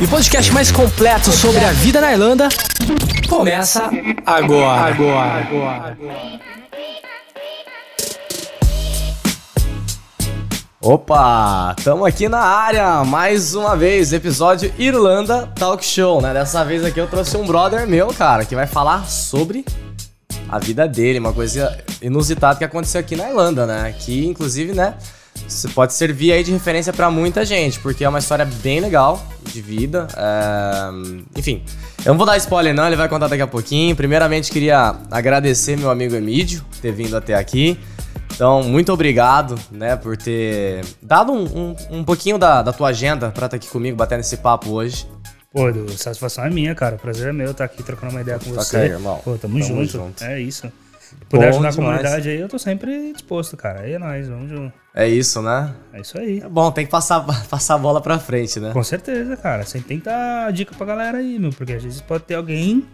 E o podcast mais completo sobre a vida na Irlanda começa agora. Agora. agora. Opa, estamos aqui na área mais uma vez, episódio Irlanda Talk Show, né? Dessa vez aqui eu trouxe um brother meu, cara, que vai falar sobre a vida dele, uma coisa inusitada que aconteceu aqui na Irlanda, né? Que inclusive, né, você pode servir aí de referência para muita gente, porque é uma história bem legal de vida. É... Enfim, eu não vou dar spoiler não, ele vai contar daqui a pouquinho. Primeiramente queria agradecer meu amigo Emídio ter vindo até aqui. Então, muito obrigado, né, por ter dado um, um, um pouquinho da, da tua agenda pra estar aqui comigo, batendo esse papo hoje. Pô, Edu, satisfação é minha, cara. Prazer é meu estar aqui trocando uma ideia com Toca você. aí, irmão. Pô, tamo, Tamo junto. junto. É isso. Puder Bom ajudar a demais. comunidade aí, eu tô sempre disposto, cara. Aí é nóis, vamos junto. É isso, né? É isso aí. É bom, tem que passar, passar a bola pra frente, né? Com certeza, cara. Sempre tem que dar dica pra galera aí, meu. Porque às vezes pode ter alguém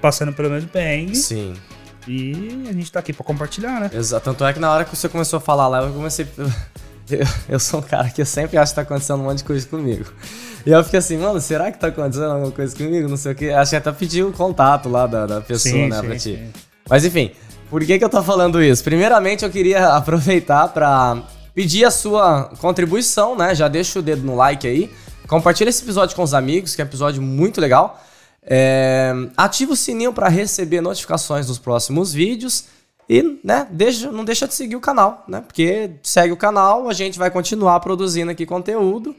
passando pelo mesmo perrengue Sim, e a gente tá aqui pra compartilhar, né? exato. Tanto é que na hora que você começou a falar lá, eu comecei. Eu, eu sou um cara que eu sempre acho que tá acontecendo um monte de coisa comigo. E eu fiquei assim, mano, será que tá acontecendo alguma coisa comigo? Não sei o que. Acho que até pedi o contato lá da, da pessoa, Sim, né, sim, pra ti. sim. Mas enfim, por que, que eu tô falando isso? Primeiramente, eu queria aproveitar pra pedir a sua contribuição, né? Já deixa o dedo no like aí. Compartilha esse episódio com os amigos, que é um episódio muito legal. É, ativa o sininho pra receber notificações dos próximos vídeos. E, né, deixa, não deixa de seguir o canal, né? Porque segue o canal, a gente vai continuar produzindo aqui conteúdo.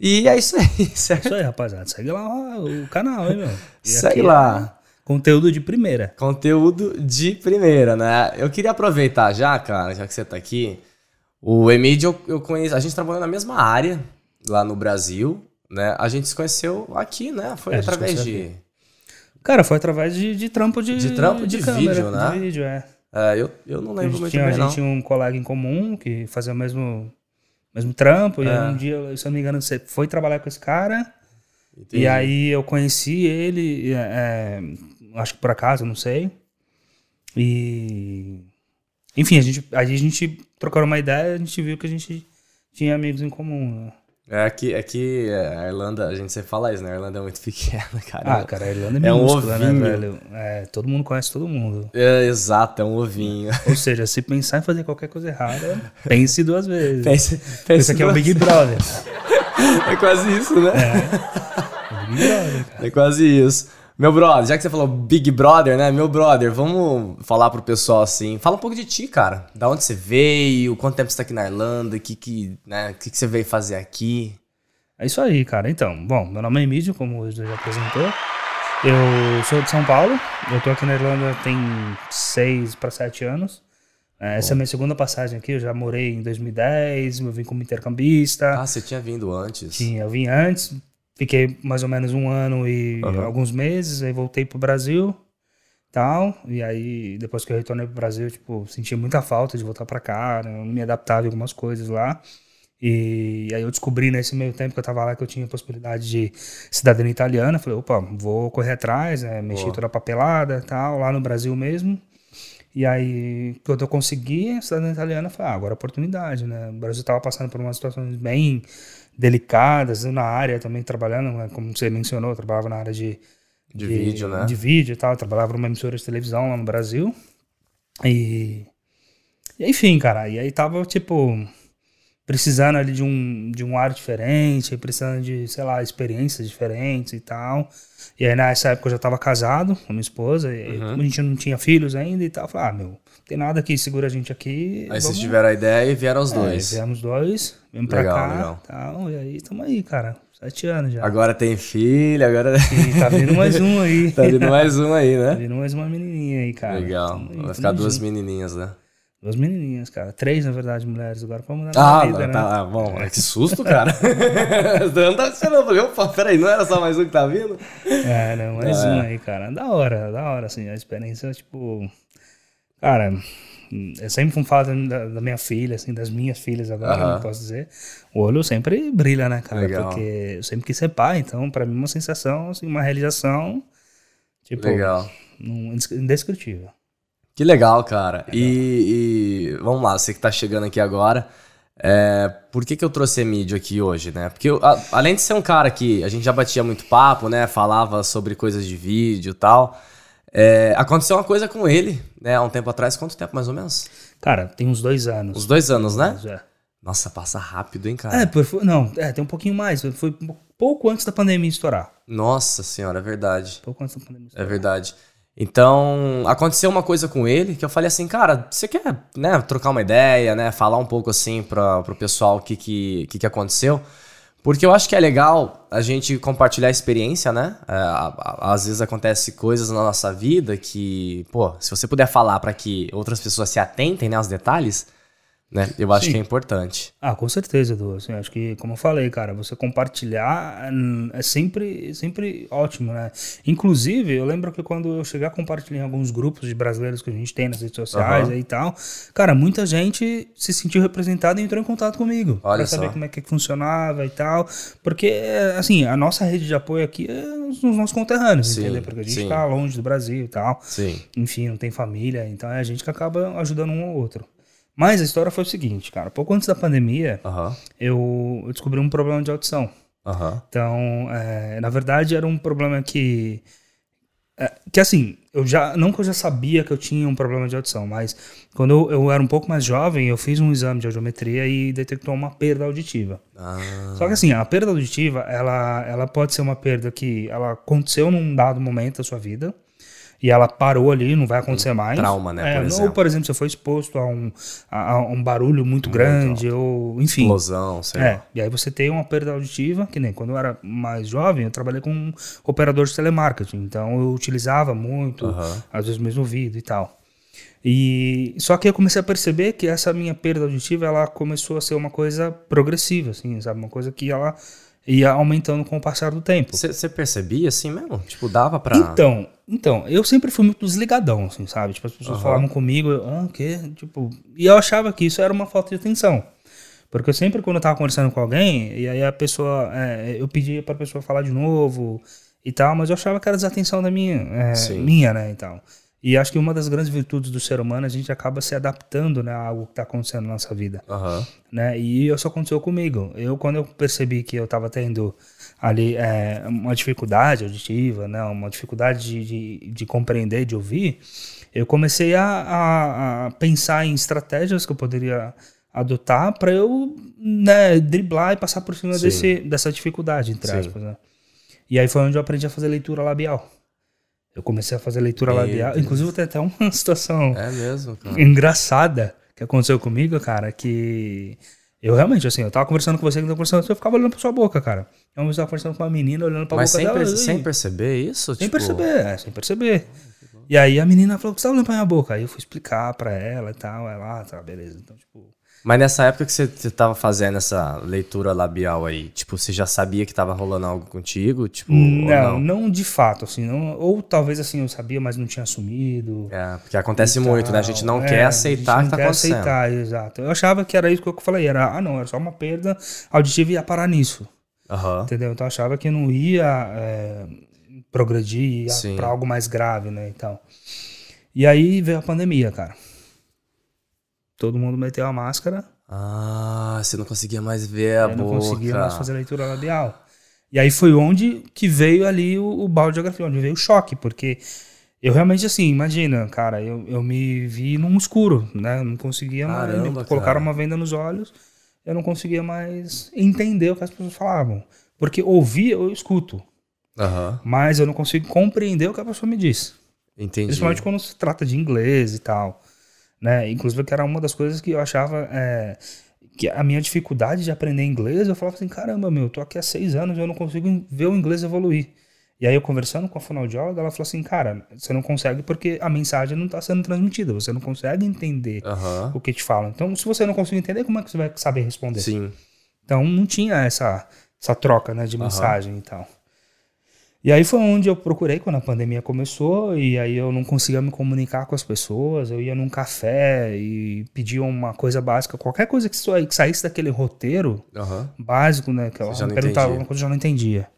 E é isso aí, certo? Isso aí, rapaziada. Segue lá o canal, hein, meu. E Segue aqui lá. Conteúdo de primeira. Conteúdo de primeira, né? Eu queria aproveitar já, cara, já que você tá aqui. O Emílio, eu, eu conheço. A gente trabalhou na mesma área lá no Brasil, né? A gente se conheceu aqui, né? Foi É, através de. Cara, foi através de, de trampo de. De trampo de vídeo, né? De vídeo, é. É, eu, eu não lembro muito tinha, bem, a não. gente tinha um colega em comum que fazia o mesmo, mesmo trampo. E É. aí um dia, se eu não me engano, você foi trabalhar com esse cara. Entendi. E aí eu conheci ele, é, acho que por acaso, não sei. E. Enfim, a gente, aí a gente trocou uma ideia a gente viu que a gente tinha amigos em comum. né? É que, é que a Irlanda, a gente sempre fala isso, né? A Irlanda é muito pequena, cara. Ah, cara, a Irlanda é É um né, ovinho. velho? É, todo mundo conhece todo mundo. É, exato, é um ovinho. Ou seja, se pensar em fazer qualquer coisa errada, pense duas vezes. Pense, pense Esse aqui é o Big Brother. É quase isso, né? Big Brother, cara. É quase isso. Meu brother, já que você falou Big Brother, né? Meu brother, vamos falar pro pessoal assim. Fala um pouco de ti, cara. Da onde você veio, quanto tempo você tá aqui na Irlanda, o que, que, né, que, que você veio fazer aqui. É isso aí, cara. Então, bom, meu nome é Emílio, como o já apresentou. Eu sou de São Paulo. Eu tô aqui na Irlanda tem seis para sete anos. É, Essa é a minha segunda passagem aqui. Eu já morei em 2010, eu vim como intercambista. Ah, você tinha vindo antes. Tinha, eu vim antes, fiquei mais ou menos um ano e Aham. alguns meses, aí voltei pro Brasil tal. E aí, depois que eu retornei pro Brasil, tipo, senti muita falta de voltar pra cá, né? não me adaptava em algumas coisas lá. E aí eu descobri nesse meio tempo que eu tava lá que eu tinha a possibilidade de cidadania italiana. Falei, opa, vou correr atrás, né? mexi Boa. toda a papelada tal, lá no Brasil mesmo. E aí, quando eu consegui a cidadania italiana, eu falei, ah, agora é oportunidade, né? O Brasil tava passando por umas situações bem delicadas, na área também trabalhando, né? como você mencionou, eu trabalhava na área de, De vídeo, né? De vídeo e tal, eu trabalhava numa emissora de televisão lá no Brasil. E, e enfim, cara, e aí tava, tipo, precisando ali de um, de um ar diferente, precisando de, sei lá, experiências diferentes e tal. E aí nessa época eu já tava casado com minha esposa, e Uhum. como a gente não tinha filhos ainda e tal, eu falei, ah, meu, tem nada que segura a gente aqui. Aí vocês vamos- tiveram a ideia e vieram os é, dois. viemos dois, viemos Legal, pra cá legal. tal, e aí tamo aí, cara, sete anos já. Agora tem filho, agora E tá vindo mais um aí. tá vindo mais um aí, Tá né? vindo mais uma menininha aí, cara. Legal. Tamo Vai ficar duas junto. menininhas, né? Duas menininhas, cara. Três, na verdade, mulheres agora pra na Ah, vida, né? tá, bom, é que susto, cara. não tá sendo, eu peraí, não era só mais um que tá vindo? É, não, mais É. um aí, cara. Da hora, da hora, assim, a experiência, tipo. Cara, eu sempre fui falar da, da minha filha, assim, das minhas filhas agora, Aham. não posso dizer. O olho sempre brilha, né, cara? Legal. Porque eu sempre quis ser pai, então, pra mim, uma sensação, assim, uma realização, tipo, Legal. num- indescritível. Que legal, cara. E, e vamos lá, você que tá chegando aqui agora, é, por que, que eu trouxe Emílio aqui hoje, né? Porque eu, a- além de ser um cara que a gente já batia muito papo, né? Falava sobre coisas de vídeo e tal. É, aconteceu uma coisa com ele, né? Há um tempo atrás. Quanto tempo, mais ou menos? Cara, tem uns dois anos. Uns dois anos, né? É. Nossa, passa rápido, hein, cara? É, por- não, é, tem um pouquinho mais. Foi pouco antes da pandemia estourar. Nossa senhora, é verdade. Pouco antes da pandemia É estourar. verdade. Então, aconteceu uma coisa com ele que eu falei assim, cara, você quer, né, trocar uma ideia, né, falar um pouco assim para pro pessoal o que que, que que aconteceu? Porque eu acho que é legal a gente compartilhar a experiência, né? É, às vezes acontece coisas na nossa vida que, pô, se você puder falar para que outras pessoas se atentem, né, aos detalhes, né? Eu acho Sim. que é importante. Ah, com certeza, Edu. Assim, acho que, como eu falei, cara, você compartilhar é sempre, sempre ótimo, né? Inclusive, eu lembro que quando eu cheguei a compartilhar em alguns grupos de brasileiros que a gente tem nas redes sociais aí e tal, cara, muita gente se sentiu representada e entrou em contato comigo Olha pra saber só. como é que funcionava e tal. Porque, assim, a nossa rede de apoio aqui é os nossos conterrâneos, Sim, entendeu? Porque a gente sim. tá longe do Brasil e tal Sim. enfim, não tem família, então é a gente que acaba ajudando um ao outro. Mas a história foi o seguinte, cara, pouco antes da pandemia, eu, eu descobri um problema de audição. Então, é, na verdade, era um problema que. é, que assim, eu já. Não que eu já sabia que eu tinha um problema de audição, mas quando eu, eu era um pouco mais jovem, eu fiz um exame de audiometria e detectou uma perda auditiva. Ah, Só que assim, a perda auditiva, ela, ela pode ser uma perda que ela aconteceu num dado momento da sua vida e ela parou ali, não vai acontecer mais. trauma, né, É, ou, por exemplo, você foi exposto a um, a, um barulho muito grande, ou enfim. explosão, sei É, lá. e aí você tem uma perda auditiva, que nem quando eu era mais jovem, eu trabalhei com um operador de telemarketing, então eu utilizava muito, às vezes mesmo ouvido e tal. E só que eu comecei a perceber que essa minha perda auditiva, ela começou a ser uma coisa progressiva, assim, sabe, uma coisa que ela ia aumentando com o passar do tempo. Você percebia assim mesmo? Tipo, dava pra. Então, então, eu sempre fui muito desligadão, assim, sabe? Tipo, as pessoas Aham. falavam comigo, eu, ah, o quê? Tipo, e eu achava que isso era uma falta de atenção. Porque eu sempre, quando eu tava conversando com alguém, e aí a pessoa, é, eu pedia pra pessoa falar de novo e tal, mas eu achava que era desatenção da minha, é, minha, né, e tal. E acho que uma das grandes virtudes do ser humano, a gente acaba se adaptando, né, a algo que tá acontecendo na nossa vida Aham. né? E isso aconteceu comigo. Eu, quando eu percebi que eu estava tendo ali é, uma dificuldade auditiva, né? Uma dificuldade de, de, de compreender, de ouvir, eu comecei a, a, a pensar em estratégias que eu poderia adotar para eu né, driblar e passar por cima Sim. desse, dessa dificuldade, entre Sim. aspas, né? E aí foi onde eu aprendi a fazer leitura labial. Eu comecei a fazer leitura Meu labial. Deus. Inclusive, tem até uma situação É mesmo, cara. engraçada que aconteceu comigo, cara, que eu realmente, assim, eu tava conversando com você, que eu tava conversando, eu ficava olhando pra sua boca, cara. Eu uma vez tava conversando com uma menina, olhando pra Mas boca sem, dela. e- sem perceber isso? sem tipo... perceber, é, sem perceber. E aí a menina falou, você tá olhando pra minha boca? Aí eu fui explicar pra ela e tal, ela, ah, tá, beleza. Então, tipo... Mas nessa época que você, tava fazendo essa leitura labial aí, tipo, você já sabia que tava rolando algo contigo? Tipo, ou Não, não? não, de fato, assim, não, ou talvez assim eu sabia, mas não tinha assumido. É, porque acontece muito, né? A gente não É, quer aceitar gente que tá quer acontecendo. aceitar, exato. Eu achava que era isso que eu falei, era, ah, não, era só uma perda auditiva e ia parar nisso. Aham. Entendeu? Então eu achava que não ia é, progredir, ia pra algo mais grave, né? E tal. E aí veio a pandemia, cara. Todo mundo meteu a máscara, Ah, você não conseguia mais ver a eu boca. não conseguia mais fazer leitura labial. E aí foi onde que veio ali o, o balde de geografia, onde veio o choque, porque eu realmente, assim, imagina, cara, eu, eu me vi num escuro, né? Eu não conseguia mais. Caramba, Colocaram cara. uma venda nos olhos, eu não conseguia mais entender o que as pessoas falavam. Porque ouvir, eu escuto. Aham, mas eu não consigo compreender o que a pessoa me diz. entendi. Principalmente quando se trata de inglês e tal. Né? Inclusive, que era uma das coisas que eu achava é, que a minha dificuldade de aprender inglês, eu falava assim, caramba, meu, eu tô aqui há seis anos e eu não consigo ver o inglês evoluir. E aí eu conversando com a fonoaudióloga, ela falou assim, cara, você não consegue porque a mensagem não está sendo transmitida, você não consegue entender Aham. o que te falam. Então, se você não consegue entender, como é que você vai saber responder? Sim. Então não tinha essa, essa troca né, de mensagem e tal. E aí foi onde eu procurei quando a pandemia começou, e aí eu não conseguia me comunicar com as pessoas, eu ia num café e pedia uma coisa básica, qualquer coisa que, sa- que saísse daquele roteiro Aham. básico, né? Que eu não perguntava uma coisa eu já não entendia.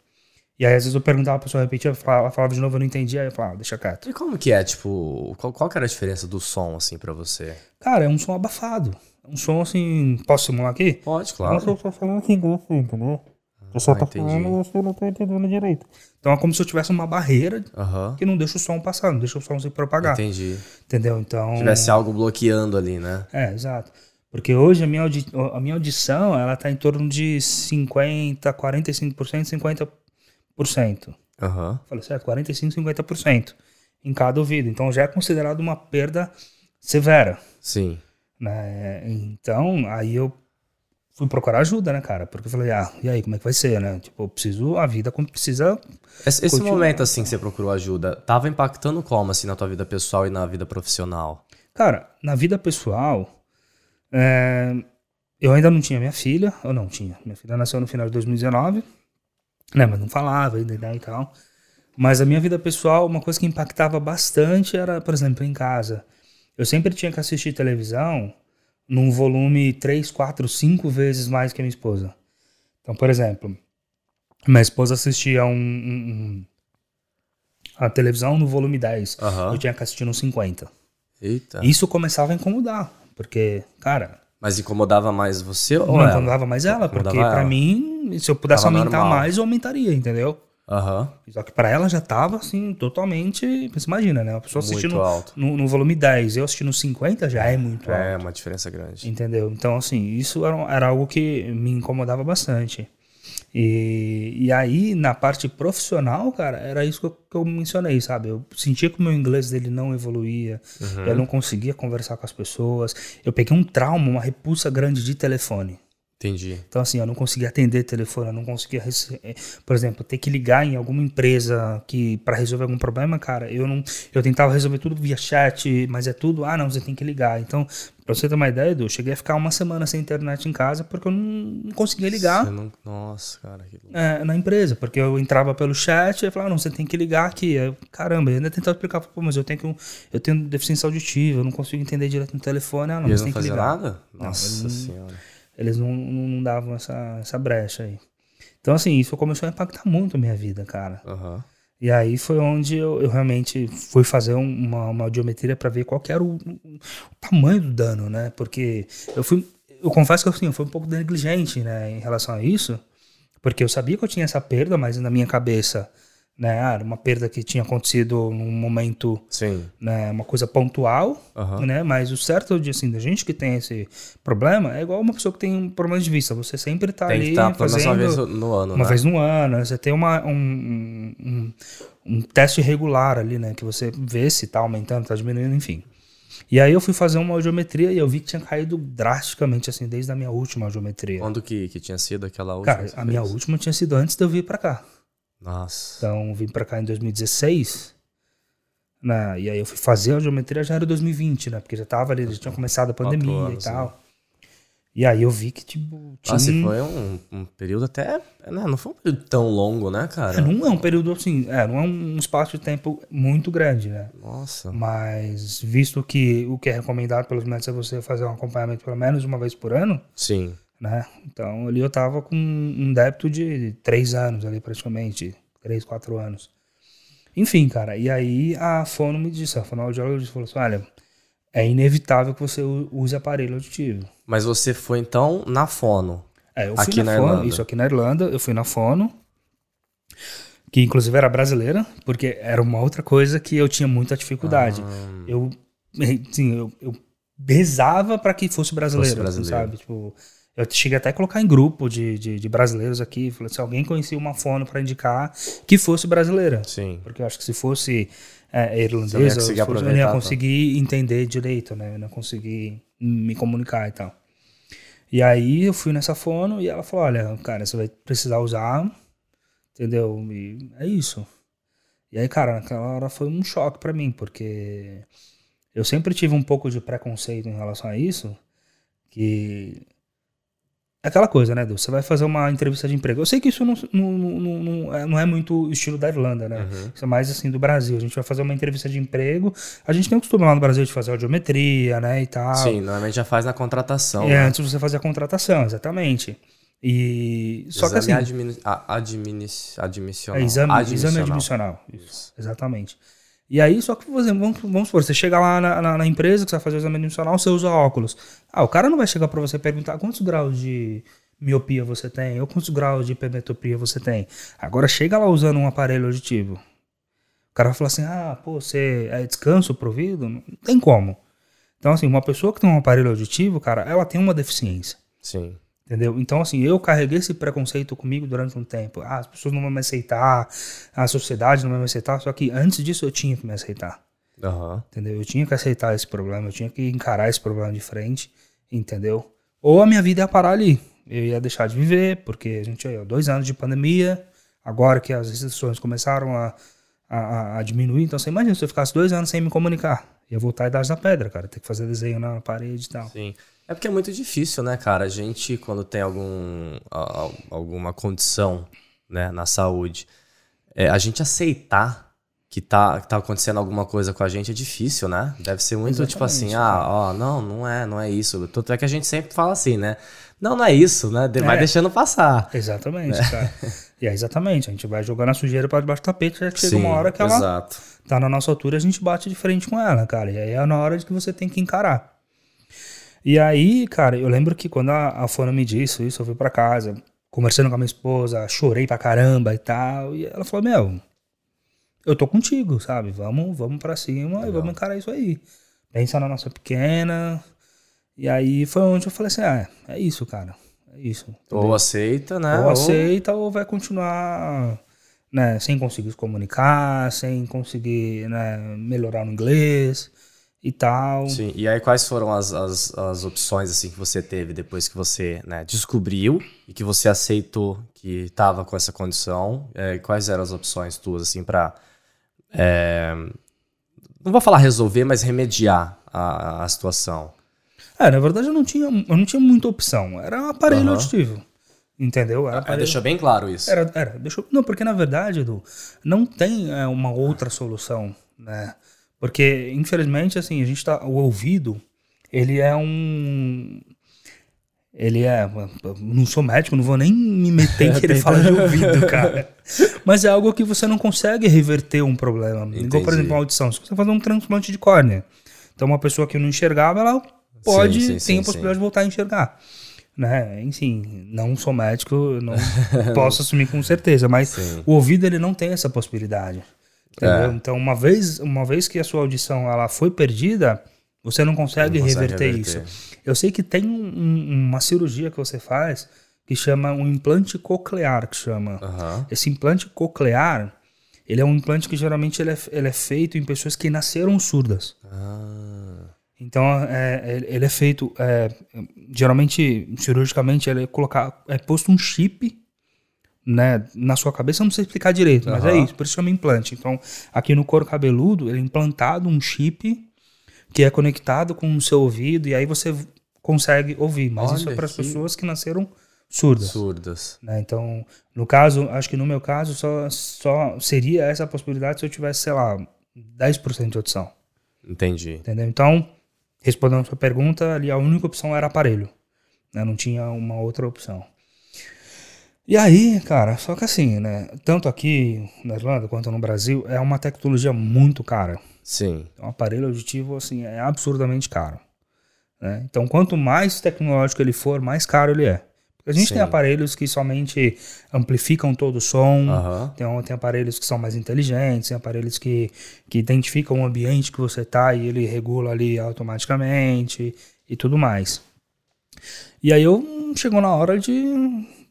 E aí às vezes eu perguntava, a pessoa repetia, falava, falava de novo, eu não entendia, aí eu falava, ah, deixa quieto. E como que é, tipo, qual, qual que era a diferença do som, assim, pra você? Cara, é um som abafado. É um som assim. Posso simular aqui? Pode, se eu claro. estou falando assim, assim, entendeu? Pessoa Ah, tá entendi. falando eu não tô entendendo direito. Então é como se eu tivesse uma barreira Aham. que não deixa o som passar, não deixa o som se propagar. Entendi. Entendeu? Então. Tivesse algo bloqueando ali, né? É, exato. Porque hoje a minha, audi- a minha audição, ela tá em torno de 50, 45%, 50%. Aham. Falei certo? 45, 50% em cada ouvido. Então já é considerado uma perda severa. Sim. né? Então, aí eu fui procurar ajuda, né, cara? Porque eu falei, ah, e aí, como é que vai ser, né? Tipo, eu preciso, a vida como precisa. Esse, esse momento, assim, que você procurou ajuda, tava impactando como, assim, na tua vida pessoal e na vida profissional? Cara, na vida pessoal, é, eu ainda não tinha minha filha, ou não tinha. Minha filha nasceu no final de 2019, né? Mas não falava ainda e tal. Mas a minha vida pessoal, uma coisa que impactava bastante era, por exemplo, em casa. Eu sempre tinha que assistir televisão num volume 3, 4, 5 vezes mais que a minha esposa. Então, por exemplo, minha esposa assistia um, um- um- a televisão no volume 10. Aham. Eu tinha que assistir no 50. Eita. Isso começava a incomodar, porque, cara, Mas incomodava mais você ou não ela? incomodava mais ela, porque Incomodava pra ela. mim, se eu pudesse Tava aumentar normal. mais, eu aumentaria, entendeu? Aham. Só que pra ela já tava assim, totalmente. Você imagina, né? Uma pessoa assistindo no, no volume 10, eu assistindo no 50 já é muito É, alto. uma diferença grande. Entendeu? Então, assim, isso era, era algo que me incomodava bastante. E, e aí, na parte profissional, cara, era isso que eu, que eu mencionei, sabe? Eu sentia que o meu inglês dele não evoluía, Uhum. eu não conseguia conversar com as pessoas. Eu peguei um trauma, uma repulsa grande de telefone. Entendi. Então, assim, eu não conseguia atender telefone, eu não conseguia, eh, por exemplo, ter que ligar em alguma empresa que para resolver algum problema, cara, eu não, eu tentava resolver tudo via chat, mas é tudo, ah, não, você tem que ligar. Então, pra você ter uma ideia, Edu, eu cheguei a ficar uma semana sem internet em casa porque eu não, não conseguia ligar Você não... Nossa, cara. Que... é, na empresa, porque eu entrava pelo chat e falava, ah, não, você tem que ligar aqui. Eu, caramba, eu ainda tentava explicar, pô, mas eu tenho, que, eu tenho deficiência auditiva, eu não consigo entender direto no telefone, ah, não, E mas eles tem não que ligar. nada? Nossa eles- senhora. Eles não, não, davam essa, essa brecha aí. Então, assim, isso começou a impactar muito a minha vida, cara. Aham. E aí foi onde eu, eu realmente fui fazer um- uma, uma audiometria para ver qual era o, o tamanho do dano, né? Porque eu fui, eu confesso que assim, eu fui um pouco negligente, né, em relação a isso, porque eu sabia que eu tinha essa perda, mas na minha cabeça, né, era uma perda que tinha acontecido num momento, Sim. né, uma coisa pontual, Aham. né? Mas o certo de assim, da gente que tem esse problema é igual uma pessoa que tem um problema de vista. Você sempre tá Tem ali menos fazendo uma vez no ano, uma né? vez no ano, né? você tem uma, um, um, um- teste regular ali, né? Que você vê se tá aumentando, tá diminuindo, enfim. E aí eu fui fazer uma audiometria e eu vi que tinha caído drasticamente, assim, desde a minha última audiometria. Quando que, que tinha sido aquela última? Cara, a minha última tinha sido antes de eu vir pra cá. Nossa. Então, vim pra cá em 2016. Né? E aí eu fui fazer a audiometria já era 2020, né? Porque já tava ali, já tinha começado a pandemia anos, e tal. E aí eu vi que, tipo, tinha... Nossa, foi um, um período até. Né? Não foi um período tão longo, né, cara? É, Não é um período assim, é, não é um espaço de tempo muito grande, né? Nossa. Mas visto que o que é recomendado pelos médicos é você fazer um acompanhamento pelo menos uma vez por ano, Sim. Né? Então ali eu tava com um débito de três anos ali praticamente, três, quatro anos. Enfim, cara, e aí a fono me disse, a fonoaudióloga disse, falou assim, olha, é inevitável que você use aparelho auditivo. Mas você foi então na fono. É, eu fui Aqui na, na Fono, Irlanda. isso aqui na Irlanda, eu fui na Fono, que inclusive era brasileira, porque era uma outra coisa que eu tinha muita dificuldade. Ah. Eu, sim, eu, eu rezava para que fosse brasileiro, Fosse brasileiro. sabe? Tipo, eu cheguei até a colocar em grupo de, de, de brasileiros aqui, falei se alguém conhecia uma Fono para indicar que fosse brasileira. Sim. Porque eu acho que se fosse é, irlandesa, fosse- eu não ia tanto. conseguir entender direito, né? Eu não ia conseguir me comunicar e tal. E aí eu fui nessa fono e ela falou, olha, cara, você vai precisar usar, entendeu? E é isso. E aí, cara, naquela hora foi um choque pra mim, porque eu sempre tive um pouco de preconceito em relação a isso, que aquela coisa, né, Edu? Você vai fazer uma entrevista de emprego. Eu sei que isso não, não, não, não, é, não é muito o estilo da Irlanda, né? Isso é mais assim do Brasil. A gente vai fazer uma entrevista de emprego. A gente tem o costume lá no Brasil de fazer audiometria, né, e tal. Sim, normalmente já faz na contratação. É, né? antes de você fazer a contratação, exatamente. E só que assim, Exame admini a- adminis- admissional. é exame, exame Admissional. admissional. Isso, exatamente. E aí, só que você, vamos, vamos supor, você chega lá na, na- na empresa que você vai fazer o exame admissional, você usa óculos. Ah, o cara não vai chegar pra você perguntar quantos graus de miopia você tem, ou quantos graus de hipermetropia você tem. Agora chega lá usando um aparelho auditivo. O cara vai falar assim, ah, pô, você é descanso pro ouvido? Não tem como. Então, assim, uma pessoa que tem um aparelho auditivo, cara, ela tem uma deficiência. Sim. Entendeu? Então, assim, eu carreguei esse preconceito comigo durante um tempo. Ah, as pessoas não vão me aceitar, a sociedade não vai me aceitar. Só que antes disso eu tinha que me aceitar. Aham. Entendeu? Eu tinha que aceitar esse problema, eu tinha que encarar esse problema de frente, entendeu? Ou a minha vida ia parar ali. Eu ia deixar de viver, porque a gente ó, dois anos de pandemia, agora que as restrições começaram a, a- a, a diminuir. Então, você imagina se eu ficasse dois anos sem me comunicar. Ia voltar à idade da pedra, cara. Ter que fazer desenho na parede e tal. Sim. É porque é muito difícil, né, cara? A gente, quando tem algum, alguma condição né, na saúde, é, a gente aceitar que tá, que tá acontecendo alguma coisa com a gente é difícil, né? Deve ser muito tipo assim, Exatamente, ah, ó, não, não é, não é isso. Tanto é que a gente sempre fala assim, né? Não, não é isso, né? De- Vai É. deixando passar. Exatamente, cara. E é exatamente, a gente vai jogando a sujeira para debaixo do tapete, já chega Sim, uma hora que ela exato. tá na nossa altura, a gente bate de frente com ela, cara. E aí é na hora de que você tem que encarar. E aí, cara, eu lembro que quando a, a Fona me disse isso, eu fui pra casa, conversando com a minha esposa, chorei pra caramba e tal. E ela falou: Meu, eu tô contigo, sabe? Vamos, vamos pra cima e vamos encarar isso aí. Pensa na nossa pequena. E aí foi onde eu falei assim: Ah, é isso, cara. É isso. Ou aceita, né? Ou aceita ou vai continuar né, sem conseguir se comunicar, sem conseguir né, melhorar no inglês e tal. Sim, e aí quais foram as, as, as opções assim que você teve depois que você né, descobriu e que você aceitou que estava com essa condição? É, quais eram as opções tuas assim para não vou falar resolver, mas remediar a, a situação? É, na verdade eu não tinha, eu não tinha muita opção. Era um aparelho Aham. auditivo. Entendeu? Era É, aparelho. deixou bem claro isso. Era, era, deixa eu- não, porque na verdade, Edu, não tem é, uma outra solução, né? Porque, infelizmente, assim, a gente tá. O ouvido, ele é um. Ele é. Não sou médico, não vou nem me meter em querer falar de ouvido, cara. Mas é algo que você não consegue reverter um problema. Igual, por exemplo, a audição. Se você fazer um transplante de córnea. Então, uma pessoa que não enxergava, ela pode, Sim, sim, tem sim, a possibilidade de voltar a enxergar. Né? Enfim, não sou médico, não posso assumir com certeza, mas o ouvido ele não tem essa possibilidade. Entendeu? É. Então, uma vez, uma vez que a sua audição ela foi perdida, você não consegue, Não consegue reverter, reverter. isso. Eu sei que tem um- um- uma cirurgia que você faz que chama um implante coclear, que chama. Aham. Esse implante coclear, ele é um implante que geralmente ele é, ele é feito em pessoas que nasceram surdas. Ah, Então, é, ele- ele é feito, é, geralmente, cirurgicamente, ele é, colocar, é posto um chip né, na sua cabeça, eu não sei explicar direito, mas é Aham. isso, por isso chama implante. Então, aqui no couro cabeludo, ele é implantado um chip que é conectado com o seu ouvido e aí você consegue ouvir. Mas isso é Olha para as que- pessoas que nasceram surdas. surdas. né? Então, no caso, acho que no meu caso, só, só seria essa possibilidade se eu tivesse, sei lá, 10% de audição. Entendi. Entendeu? Então, respondendo a sua pergunta, ali a única opção era aparelho. né? Não tinha uma outra opção. E aí, cara, só que assim, né? Tanto aqui na Irlanda quanto no Brasil, é uma tecnologia muito cara. Sim. Um aparelho auditivo, assim, é absurdamente caro. né? Então, quanto mais tecnológico ele for, mais caro ele é. A gente Sim. tem aparelhos que somente amplificam todo o som, Aham. tem, tem aparelhos que são mais inteligentes, tem aparelhos que, que identificam o ambiente que você tá e ele regula ali automaticamente e tudo mais. E aí eu hum, chegou na hora de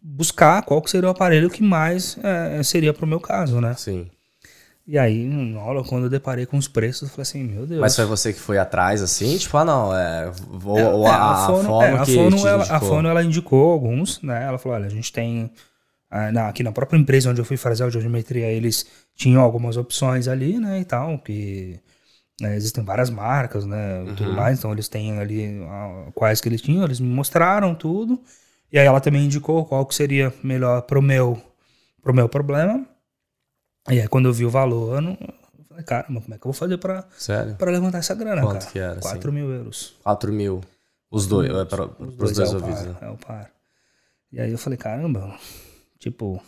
buscar qual que seria o aparelho que mais eh, seria pro meu caso, né? Sim. E aí, na hora, quando eu deparei com os preços, eu falei assim, meu Deus. Mas foi você que foi atrás, assim? Tipo, ah, não, é. Ou, ou É, a, a Fono, é, a que Fono, ela, a. Fono, ela indicou alguns, né? Ela falou, olha, a gente tem... ah, aqui na própria empresa onde eu fui fazer a audiometria, eles tinham algumas opções ali, né, e tal, que né, existem várias marcas, né, e tudo mais, então eles têm ali ah, quais que eles tinham, eles me mostraram tudo, e aí ela também indicou qual que seria melhor pro meu, pro meu problema, e aí quando eu vi o valor, eu, não, falei, caramba, como é que eu vou fazer pra, Sério? pra levantar essa grana, Quanto cara? que era, 4 mil euros. 4 mil. Os dois, é para, Os pros dois é ouvidos, par, né? É o par. E aí eu falei, caramba, tipo,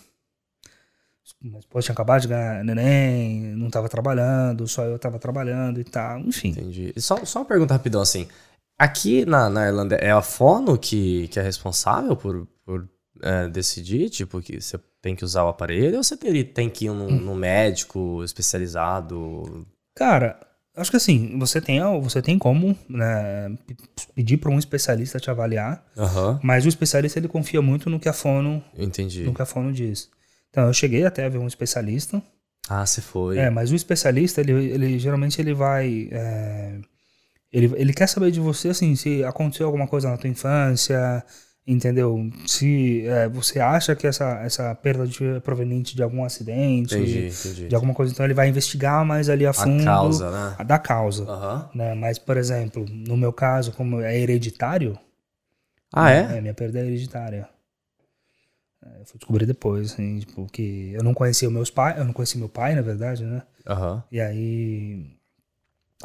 minha esposa tinha acabado de ganhar neném, não tava trabalhando, só eu tava trabalhando e tal, enfim. Entendi. E só, só uma pergunta rapidão, assim. Aqui na, na Irlanda, é a Fono que, que é responsável por, por é, decidir, tipo, que você tem que usar o aparelho ou você tem que ir num, Hum. num médico especializado? Cara, acho que assim, você tem, você tem como né, pe- pedir para um especialista te avaliar, Aham, mas o especialista ele confia muito no que a fono, entendi. no que a fono diz. Então, eu cheguei até a ver um especialista, Ah, você foi. É, mas o especialista, ele, ele geralmente ele vai. é, ele, ele quer saber de você, assim, se aconteceu alguma coisa na tua infância, entendeu? Se é, você acha que essa, essa perda de, é proveniente de algum acidente, entendi, entendi. de alguma coisa, então ele vai investigar mais ali a fundo. A causa, né? a da causa. Aham. Né? Mas, por exemplo, no meu caso, como é hereditário, Ah, é? minha perda é hereditária. É, Eu fui descobrir depois, assim, tipo, que eu não conhecia meus pais, eu não conhecia meu pai, na verdade, né? Aham. E aí,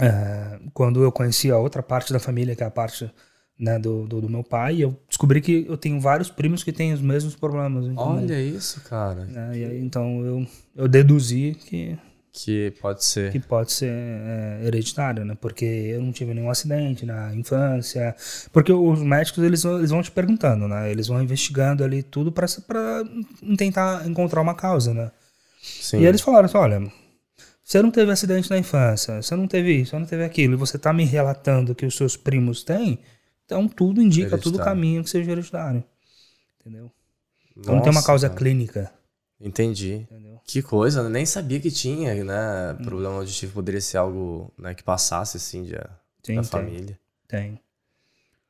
é, quando eu conheci a outra parte da família, que é a parte né, do, do, do meu pai, eu descobri que eu tenho vários primos que têm os mesmos problemas. em comum, Olha isso, cara. né? E aí, então, eu, eu deduzi que, Que pode ser. que pode ser é, hereditário, né? Porque eu não tive nenhum acidente na infância. Porque os médicos, eles, eles vão te perguntando, né? Eles vão investigando ali tudo para tentar encontrar uma causa, né? Sim. E eles falaram assim, olha, você não teve acidente na infância, você não teve isso, você não teve aquilo, e você tá me relatando que os seus primos têm, então tudo indica, tudo caminho que seja hereditário. Entendeu? Então não tem uma Nossa, causa cara. clínica. Entendi. Entendeu? Que coisa, eu nem sabia que tinha, né? Problema auditivo poderia ser algo né, que passasse, assim, de, Sim, da tem. família. Tem.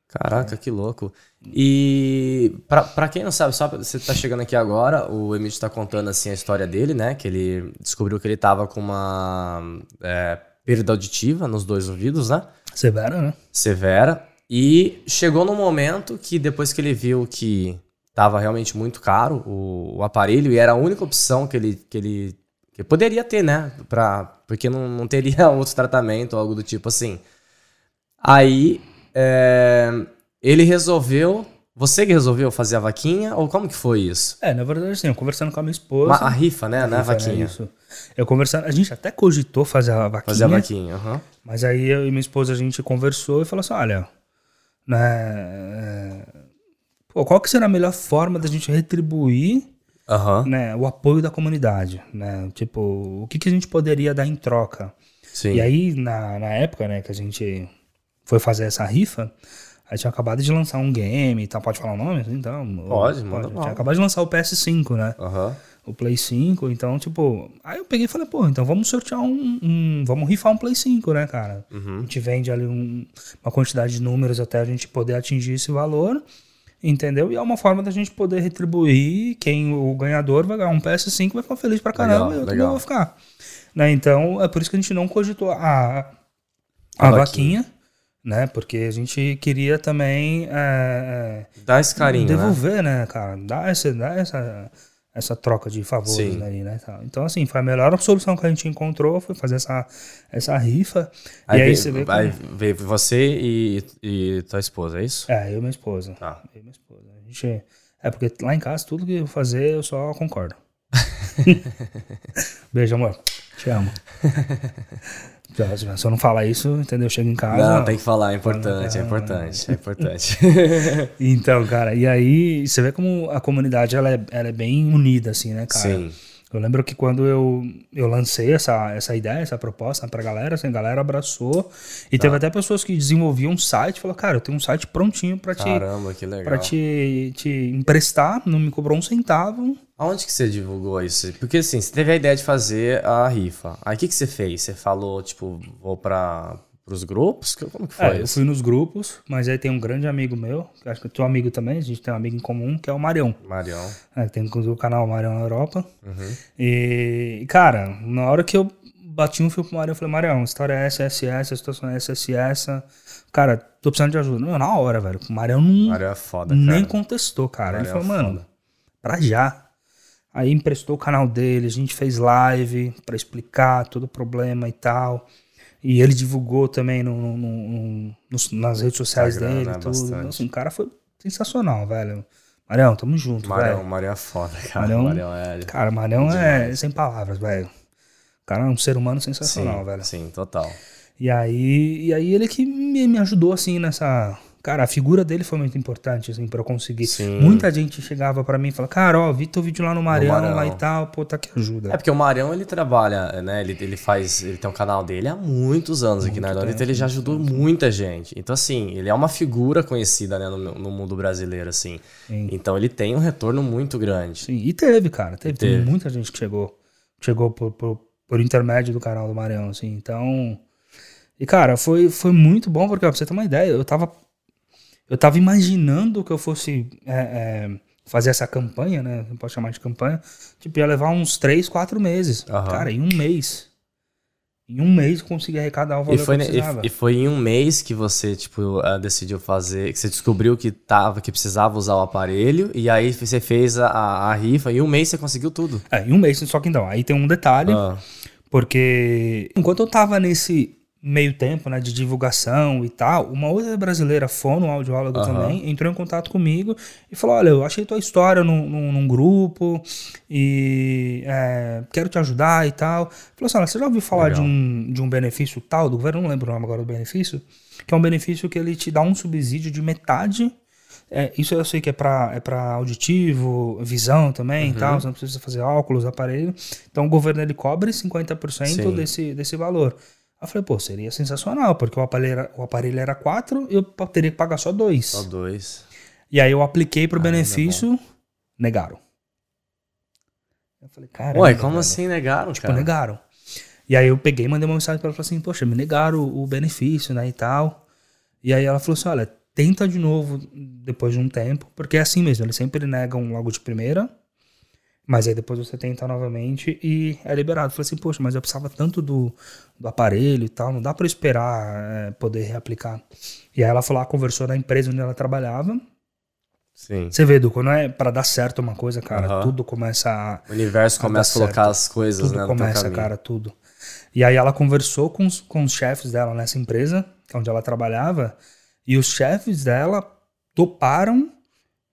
Caraca, que louco. E pra, pra quem não sabe, só você tá chegando aqui agora, o Emílio tá contando assim a história dele, né? Que ele descobriu que ele tava com uma é, perda auditiva nos dois ouvidos, né? Severa, né? Severa. E chegou no momento que depois que ele viu que tava realmente muito caro o, o aparelho e era a única opção que ele, que ele que poderia ter, né? Pra, porque não, não teria outro tratamento ou algo do tipo assim. Aí é, ele resolveu. Você que resolveu fazer a vaquinha? Ou como que foi isso? É, na verdade, assim, eu conversando com a minha esposa. A rifa, né? A rifa, né, vaquinha. isso. Eu conversando, a gente até cogitou fazer a vaquinha. fazer a vaquinha. aham. Mas aí eu e minha esposa a gente conversou e falou assim: olha, né, pô, qual que será a melhor forma da gente retribuir Aham. né, o apoio da comunidade? Né? Tipo, o que, que a gente poderia dar em troca? Sim. E aí, na, na época né, que a gente foi fazer essa rifa, a gente tinha acabado de lançar um game e tal. Pode falar o nome? Então, Pode, manda bala. Tinha acabado de lançar o PS5, né? Aham. o Play 5, então, tipo, aí eu peguei e falei, pô, então vamos sortear um, um- vamos rifar um Play 5, né, cara? A gente vende ali um- uma quantidade de números até a gente poder atingir esse valor, entendeu? E é uma forma da gente poder retribuir, quem o ganhador vai ganhar um PS5 vai ficar feliz pra caramba Legal, e eu também legal. vou ficar. Né, então, é por isso que a gente não cogitou a, a, A vaquinha, né, porque a gente queria também é, é, Dá esse carinho, né? devolver, né? cara? Dar essa, dar essa, essa troca de favores Sim. ali, né? Então, assim, foi a melhor solução que a gente encontrou, foi fazer essa, essa rifa. Aí, e aí você vê aí veio você e, e tua esposa, é isso? É, eu e minha esposa. Tá. Eu e minha esposa. A gente... É porque lá em casa, tudo que eu fazer, eu só concordo. Beijo, amor. Te amo. Se eu não falar isso, entendeu? Eu chego em casa. Não, tem que falar, é importante, é importante, é importante. Então, cara, e aí você vê como a comunidade ela é, ela é bem unida, assim, né, cara? Sim. Eu lembro que quando eu, eu lancei essa, essa ideia, essa proposta pra galera, assim, a galera abraçou. E Tá. teve até pessoas que desenvolviam um site, falou, cara, eu tenho um site prontinho pra te, Caramba, que legal. pra te, te emprestar, não me cobrou um centavo. Aonde que você divulgou isso? Porque assim, você teve a ideia de fazer a rifa. Aí o que, que você fez? Você falou, tipo, vou pra, pros grupos? Como que foi É, eu isso? fui nos grupos, mas aí tem um grande amigo meu, que acho que é teu amigo também, a gente tem um amigo em comum, que é o Marião. Marião. É, tem o canal Marião na Europa. Uhum. E, cara, na hora que eu bati um fio pro Marião, eu falei, Marião, a história é essa, essa, essa, a situação é essa, essa. Cara, tô precisando de ajuda. Não, na hora, velho. O Marião não, Marião é foda, cara. nem contestou, cara. Ele Marião falou, é mano, pra já. Aí emprestou o canal dele, a gente fez live pra explicar todo o problema e tal. E ele divulgou também no, no- no- nas redes sociais Instagram, dele né, e tudo. Assim, o cara foi sensacional, velho. Marião, tamo junto, Marião, velho. Marião é foda, cara. Marião- Marião é. Cara, Marião é Demais. sem palavras, velho. O cara é um ser humano sim, sensacional, velho. sim, total. E aí, e aí ele que me, me ajudou, assim, nessa... Cara, a figura dele foi muito importante, assim, pra eu conseguir. Sim. Muita gente chegava pra mim e falava, cara, ó, vi teu vídeo lá no Marião, Marião. lá e tal, pô, tá que ajuda. É porque o Marião, ele trabalha, né? Ele, ele faz. Ele tem um canal dele há muitos anos aqui na Irlanda, então ele já ajudou muita gente. Então, assim, ele é uma figura conhecida, né, no, no mundo brasileiro, assim. Sim. Então ele tem um retorno muito grande. Sim, e teve, cara, teve, teve. teve. muita gente que chegou, chegou por, por, por intermédio do canal do Marião, assim, então... E, cara, foi, foi muito bom, porque, ó, pra você ter uma ideia, eu tava, eu tava imaginando que eu fosse é, é, fazer essa campanha, né, não pode chamar de campanha, tipo, ia levar uns três, quatro meses. Aham. Cara, em um mês, em um mês eu consegui arrecadar o valor E foi, que eu precisava. e, e foi em um mês que você, tipo, ah, decidiu fazer, que você descobriu que tava, que precisava usar o aparelho, e aí você fez a, a, a rifa, e em um mês você conseguiu tudo. É, em um mês, só que então, aí tem um detalhe, Ah, Porque enquanto eu tava nesse meio tempo, né, de divulgação e tal, uma outra brasileira, fono, audióloga Aham. também, entrou em contato comigo e falou, olha, eu achei tua história num, num, num grupo e é, quero te ajudar e tal. Falou assim, olha, você já ouviu falar de um, de um benefício tal do governo? Não lembro o nome agora do benefício. Que é um benefício que ele te dá um subsídio de metade é, isso eu sei que é para é pra auditivo, visão também e Uhum. tal, você não precisa fazer óculos, aparelho. Então o governo ele cobre 50% Sim. desse, desse valor. Eu falei, pô, seria sensacional, porque o aparelho era, o aparelho era 4 e eu teria que pagar só 2. só dois. E aí eu apliquei pro Ah, benefício, negaram. Eu falei, cara. Ué, como assim negaram, Tipo, cara? negaram. E aí eu peguei e mandei uma mensagem pra ela, falei assim, poxa, me negaram o, o benefício, né, e tal. E aí ela falou assim, olha, tenta de novo depois de um tempo, porque é assim mesmo, eles sempre negam logo de primeira, mas aí depois você tenta novamente e é liberado. Eu falei assim, poxa, mas eu precisava tanto do, do aparelho e tal, não dá pra esperar é, poder reaplicar. E aí ela falou, lá, conversou na empresa onde ela trabalhava. Sim. Você vê, Edu, quando é pra dar certo uma coisa, cara, Aham. tudo começa a, O universo Ah, começa a colocar certo. as coisas, tudo né, começa, cara, tudo. E aí ela conversou com os, com os chefes dela nessa empresa, que é onde ela trabalhava, e os chefes dela toparam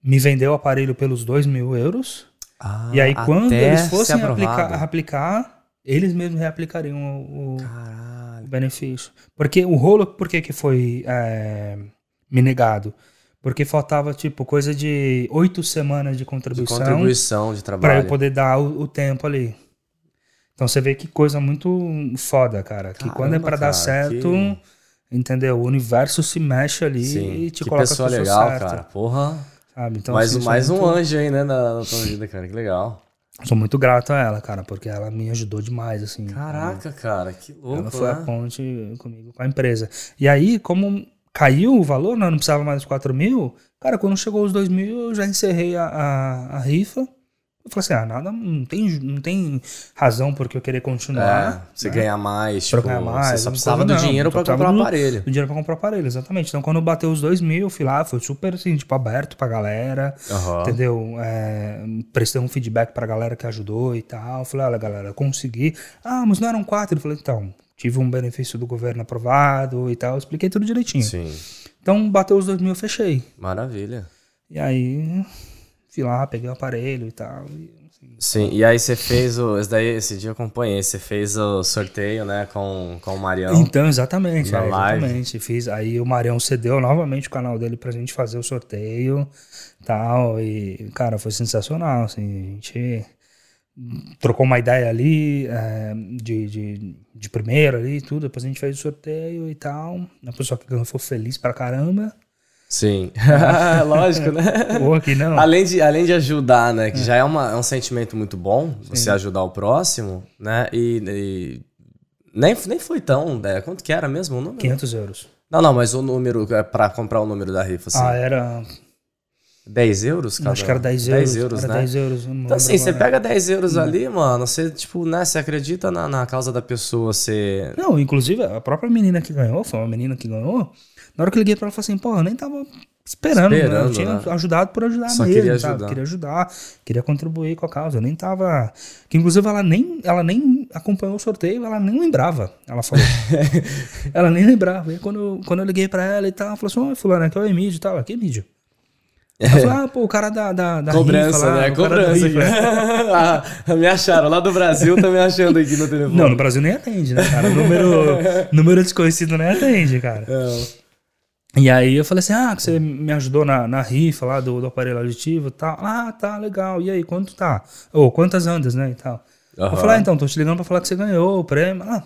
me vender o aparelho pelos dois mil euros. Ah, e aí, quando eles fossem aplicar, aplicar, eles mesmos reaplicariam o, o- benefício. Porque o rolo, por que, que foi é, me negado? Porque faltava, tipo, coisa de oito semanas de De contribuição contribuição de para trabalho. eu poder dar o, o tempo ali. Então você vê que coisa muito foda, cara. Que quando é Caramba, pra dar certo, que- entendeu? O universo se mexe ali Sim. e te que coloca pessoa legal, certas, cara. Porra. Sabe? Então, mais assim, um, sou mais um muito- anjo aí, né, na, na tua vida, cara. Que legal. Sou muito grato a ela, cara, porque ela me ajudou demais, assim. Caraca, cara, que louco, Ela foi a né? ponte comigo, com a empresa. E aí, como caiu o valor, né, não precisava mais dos 4 mil, cara, quando chegou os 2 mil, eu já encerrei a, a, a rifa. Eu falei assim, ah, nada, não tem, não tem razão porque eu querer É, continuar. você né? ganhar mais, Pra tipo, ganhar mais, você só precisava do não, dinheiro precisava comprar o do- aparelho. O dinheiro pra comprar o aparelho, exatamente. Então, quando bateu os 2 mil, eu fui lá, foi super assim, tipo, aberto pra galera. Aham. Entendeu? É, prestei um feedback pra galera que ajudou e tal. Falei, olha, galera, eu consegui. Ah, mas não eram quatro? Eu falei, então, tive um benefício do governo aprovado e tal. Expliquei tudo direitinho. Sim, Então, bateu os dois mil, eu fechei. maravilha. E aí, fui lá, peguei o aparelho e tal. e, assim, Sim, e aí você fez o. Esse daí, esse dia eu acompanhei, você fez o sorteio, né, com, com o Marião. Então, exatamente, Na é, live. exatamente. Fiz, aí o Marião cedeu novamente o canal dele pra gente fazer o sorteio tal. E, cara, foi sensacional. Assim, a gente trocou uma ideia ali é, de, de, de primeiro ali e tudo. Depois a gente fez o sorteio e tal. A pessoa que ganhou foi feliz pra caramba. Sim, lógico, né? Pô, aqui não. Além de, além de ajudar, né? Que já é, uma, é um sentimento muito bom você ajudar o próximo, né? E, e Nem, nem foi tão. né? Quanto que era mesmo o número? 500 euros. Não, não, mas o número é pra comprar o número da rifa, assim. Ah, era. 10 euros, cara? Acho que era 10 euros. 10 euros, era né? 10 euros. Então, assim, você pega 10 euros ali, mano, você, tipo, né, você acredita na, na causa da pessoa, você. Não, inclusive a própria menina que ganhou, foi uma menina que ganhou. Na hora que eu liguei pra ela, eu falei assim, pô, eu nem tava esperando, né? Esperando, Eu tinha né? ajudado por ajudar Só mesmo, queria sabe? ajudar. Queria ajudar, queria contribuir com a causa. Eu nem tava. Que inclusive ela nem, ela nem acompanhou o sorteio, ela nem lembrava, ela falou. ela nem lembrava. E quando eu, quando eu liguei pra ela e tal, ela falou assim: Oi, fulano, aqui é o Emílio e tal. Que Emílio? Ela falou, ah, pô, o cara da, da, da Cobrança, rifa lá, né? Cobrança. ah, me acharam. Lá do Brasil tá me achando aqui no telefone. Não, no Brasil nem atende, né, cara? Número, número desconhecido nem atende, cara. E aí eu falei assim, ah, que você me ajudou na, na rifa lá do, do aparelho auditivo e tal. Ah, tá, legal. E aí, quanto tá? Ou quantas andas, né, e tal. Eu Aham. falei, ah, então, tô te ligando pra falar que você ganhou o prêmio. Ah,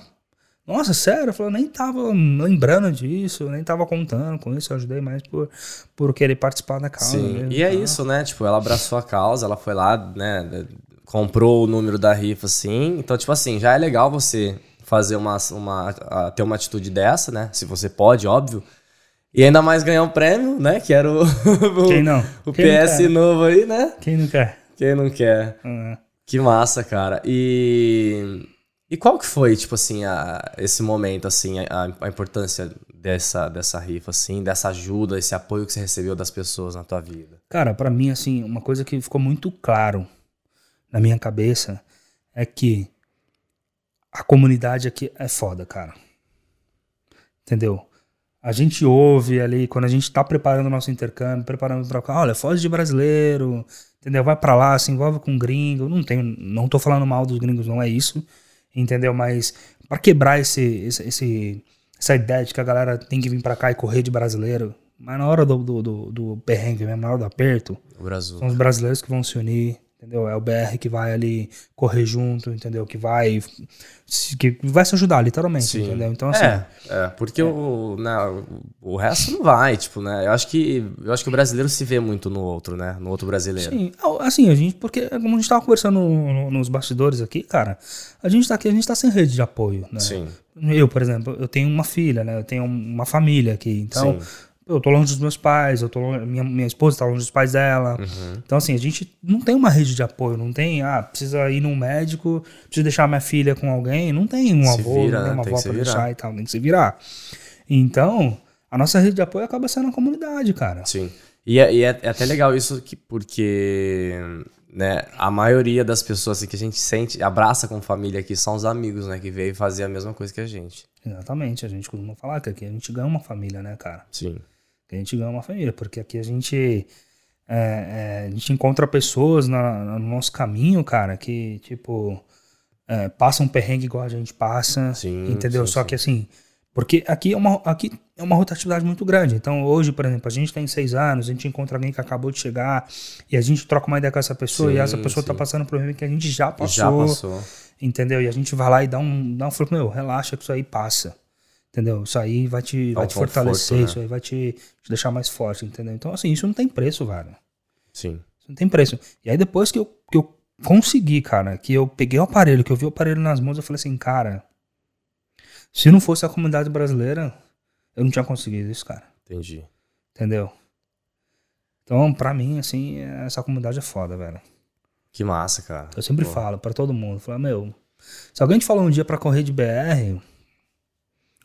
nossa, sério? Eu falei, eu nem tava lembrando disso, eu nem tava contando com isso. Eu ajudei mais por, por querer participar da causa. Sim, mesmo, e é isso, né? Tipo, ela abraçou a causa, ela foi lá, né? Comprou o número da rifa, assim. Então, tipo assim, já é legal você fazer uma, uma ter uma atitude dessa, né? Se você pode, óbvio. E ainda mais ganhar um prêmio, né? Que era o, o, Quem não? o Quem não PS quer? novo aí, né? Quem não quer? Quem não quer? Ah, Que massa, cara. E e qual que foi, tipo assim, a- esse momento, assim, a, a importância dessa, dessa rifa, assim, dessa ajuda, esse apoio que você recebeu das pessoas na tua vida? Cara, pra mim, assim, uma coisa que ficou muito claro na minha cabeça é que a comunidade aqui é foda, cara. Entendeu? A gente ouve ali, quando a gente tá preparando o nosso intercâmbio, preparando pra cá, olha, foge de brasileiro, entendeu? Vai pra lá, se envolve com gringo. Não tenho, não tô falando mal dos gringos, não é isso, entendeu? Mas pra quebrar esse, esse, essa ideia de que a galera tem que vir pra cá e correr de brasileiro, mas na hora do, do, do, do perrengue mesmo, na hora do aperto, são os brasileiros que vão se unir, entendeu? É o BR que vai ali correr junto, entendeu? Que vai que vai se ajudar, literalmente, entendeu? Então, assim, é, é, porque O, né, o, resto não vai, tipo, né? Eu acho que eu acho que o brasileiro se vê muito no outro, né? No outro brasileiro. Sim, ao- assim, a gente, porque como a gente tava conversando no- nos bastidores aqui, cara, a gente tá aqui, a gente tá sem rede de apoio, né? Sim. Eu, por exemplo, eu tenho uma filha, né? Eu tenho uma família aqui, então Sim. Eu tô longe dos meus pais, eu tô longe, minha, minha esposa tá longe dos pais dela. Uhum. Então, assim, a gente não tem uma rede de apoio, não tem, ah, precisa ir num médico, precisa deixar minha filha com alguém, não tem um Se avô, vira, não tem né? uma Tem avó pra virar. deixar e tal, tem que se virar. Então, a nossa rede de apoio acaba sendo a comunidade, cara. Sim. E é, e é- é até legal isso que, porque né, a maioria das pessoas assim, que a gente sente, abraça com família aqui são os amigos, né? Que veio fazer a mesma coisa que a gente. Exatamente, a gente costuma falar que aqui a gente ganha uma família, né, cara? Sim. Que a gente ganha uma família, porque aqui a gente é, é, a gente encontra pessoas na- no nosso caminho, cara, que tipo é, passam um perrengue igual a gente passa, Sim, entendeu? sim, Só sim. que assim, porque aqui é uma aqui é uma rotatividade muito grande. Então hoje, por exemplo, a gente tem seis anos, a gente encontra alguém que acabou de chegar e a gente troca uma ideia com essa pessoa e essa pessoa tá passando por um perrengue que a gente já passou, Já passou. entendeu? E a gente vai lá e dá um, dá um meu, relaxa que isso aí passa. Entendeu? Isso aí vai te, vai te conforto, fortalecer, né? isso aí vai te, te deixar mais forte, entendeu? Então, assim, isso não tem preço, velho. Sim. Isso não tem preço. E aí, depois que eu, que eu consegui, cara, que eu peguei o aparelho, que eu vi o aparelho nas mãos, eu falei assim, cara, se não fosse a comunidade brasileira, eu não tinha conseguido isso, cara. Entendi. Entendeu? Então, pra mim, assim, essa comunidade é foda, velho. Que massa, cara. Eu sempre Pô. falo pra todo mundo, falo, meu, se alguém te falou um dia pra correr de BR,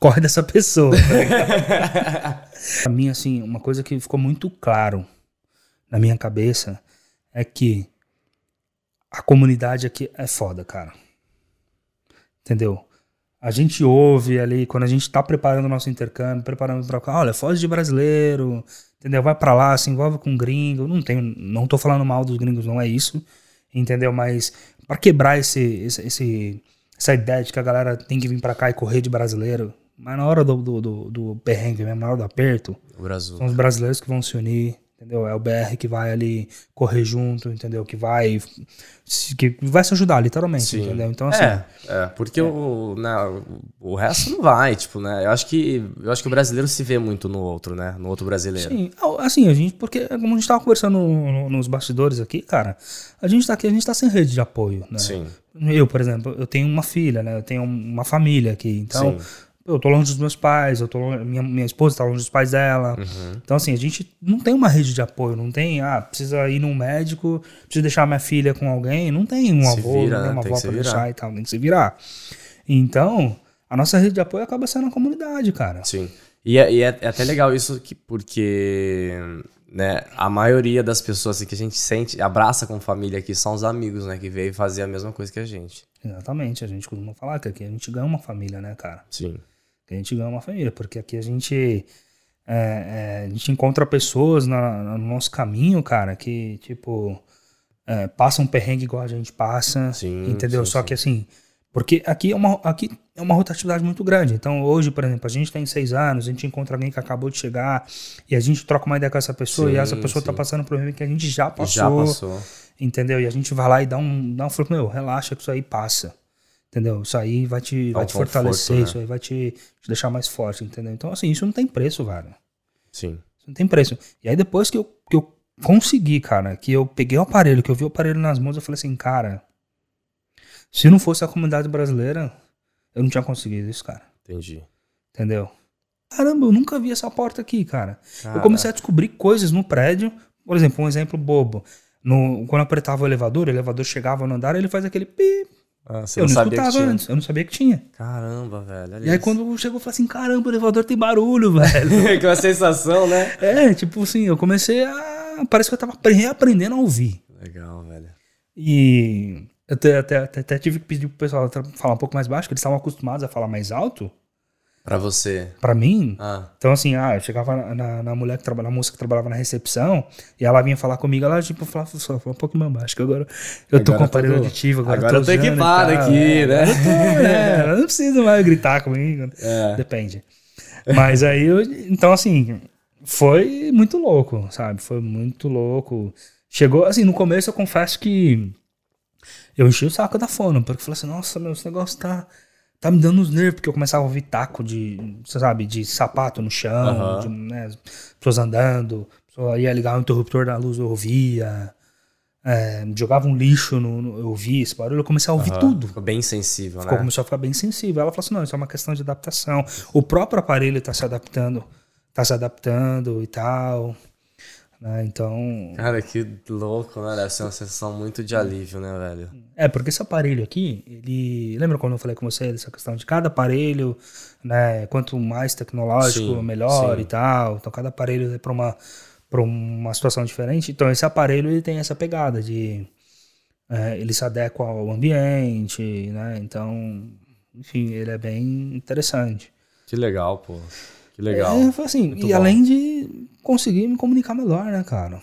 corre dessa pessoa. tá pra mim, assim, uma coisa que ficou muito claro na minha cabeça é que a comunidade aqui é foda, cara. Entendeu? A gente ouve ali, quando a gente tá preparando o nosso intercâmbio, preparando pra olha, foge de brasileiro, entendeu? Vai pra lá, se envolve com gringo. Não tenho, não tô falando mal dos gringos, não é isso, entendeu? Mas pra quebrar esse, esse, essa ideia de que a galera tem que vir pra cá e correr de brasileiro, mas na hora do, do, do, do perrengue mesmo, na hora do aperto, O são os brasileiros que vão se unir, entendeu? É o BR que vai ali correr junto, entendeu? Que vai se- que vai se ajudar, literalmente, Sim. entendeu? Então, assim, É, é, porque O, né, o resto não vai, tipo, né? Eu acho que eu acho que o brasileiro se vê muito no outro, né? No outro brasileiro. Sim, assim, a gente, porque como a gente tava conversando no- no- nos bastidores aqui, cara, a gente tá aqui, a gente tá sem rede de apoio, né? Sim. Eu, por exemplo, eu tenho uma filha, né? Eu tenho uma família aqui, então Sim. Eu tô longe dos meus pais, eu tô longe, minha, minha esposa tá longe dos pais dela. Uhum. Então, assim, a gente não tem uma rede de apoio, não tem, ah, precisa ir num médico, precisa deixar minha filha com alguém, não tem um Se avô, vira, não tem né? uma avó pra virar. deixar e tal, tem que se virar. Então, a nossa rede de apoio acaba sendo a comunidade, cara. Sim. E é, e é- é até legal isso que, porque né, a maioria das pessoas assim, que a gente sente, abraça como família aqui, são os amigos, né? Que veio fazer a mesma coisa que a gente. Exatamente, a gente costuma falar que aqui a gente ganha uma família, né, cara? Sim. Que a gente ganha uma família, porque aqui a gente é, é, a gente encontra pessoas na- no nosso caminho, cara, que tipo é, passam um perrengue igual a gente passa, Sim, entendeu? sim, Só sim. que assim, porque aqui é uma aqui é uma rotatividade muito grande. Então hoje, por exemplo, a gente tem seis anos, a gente encontra alguém que acabou de chegar e a gente troca uma ideia com essa pessoa e essa pessoa tá passando por um perrengue que a gente já passou, Já passou. entendeu? E a gente vai lá e dá um dá um falo, meu, relaxa que isso aí passa. Entendeu? Isso aí vai te, Dá vai um te fortalecer, né? isso aí vai te, te deixar mais forte, entendeu? Então, assim, isso não tem preço, velho. Sim. Isso não tem preço. E aí, depois que eu, que eu consegui, cara, que eu peguei o aparelho, que eu vi o aparelho nas mãos, eu falei assim, cara, se não fosse a comunidade brasileira, eu não tinha conseguido isso, cara. Entendi. Entendeu? Caramba, eu nunca vi essa porta aqui, cara. Eu Cara. comecei a descobrir coisas no prédio. Por exemplo, um exemplo bobo. No, quando eu apertava o elevador, o elevador chegava no andar, ele faz aquele pi. Ah, Eu não, não sabia que escutava tinha. antes, eu não sabia que tinha. Caramba, velho. E aí isso. quando chegou, eu falei assim, caramba, o elevador tem barulho, velho. que uma sensação, né? é, tipo assim, eu comecei a... Parece que eu tava apre- reaprendendo a ouvir. Legal, velho. E eu até, até, até, até tive que pedir pro pessoal falar um pouco mais baixo, que eles estavam acostumados a falar mais alto. Pra você. Pra mim, Ah, Então, assim, ah, eu chegava na, na, na mulher que trabalha, na moça que trabalhava na recepção, e ela vinha falar comigo, ela, tipo, falava, só, falava um pouco mais baixo, que agora eu tô Agora com aparelho tô- auditivo, agora, agora eu tô usando e equipado tal. aqui, né? Tô, né? Eu não preciso mais gritar comigo. É. Depende. Mas aí, eu, então, assim, foi muito louco, sabe? Foi muito louco. Chegou, assim, no começo eu confesso que eu enchi o saco da fono, porque eu falei assim, nossa, meu, esse negócio tá, tá me dando os nervos, porque eu começava a ouvir taco de, você sabe, de sapato no chão, Aham. de, né, as pessoas andando, pessoa ia ligar o interruptor da luz, eu ouvia, é, jogava um lixo, no, no- eu ouvia esse barulho, eu comecei a ouvir aham. tudo. Ficou bem sensível, Ficou, né? começou a ficar bem sensível. Ela falou assim: não, isso é uma questão de adaptação. O próprio aparelho está se adaptando, tá se adaptando e tal. Né? Então. Cara, que louco, né? Deve ser uma sensação muito de alívio, né, velho? É, porque esse aparelho aqui, ele. Lembra quando eu falei com você dessa questão de cada aparelho, né? Quanto mais tecnológico, Sim, melhor sim. e tal. Então cada aparelho é para uma, pra uma situação diferente. Então esse aparelho ele tem essa pegada de. é, ele se adequa ao ambiente, né? Então, enfim, ele é bem interessante. Que legal, pô. Que legal. É, assim, Muito e bom. além de conseguir me comunicar melhor, né, cara?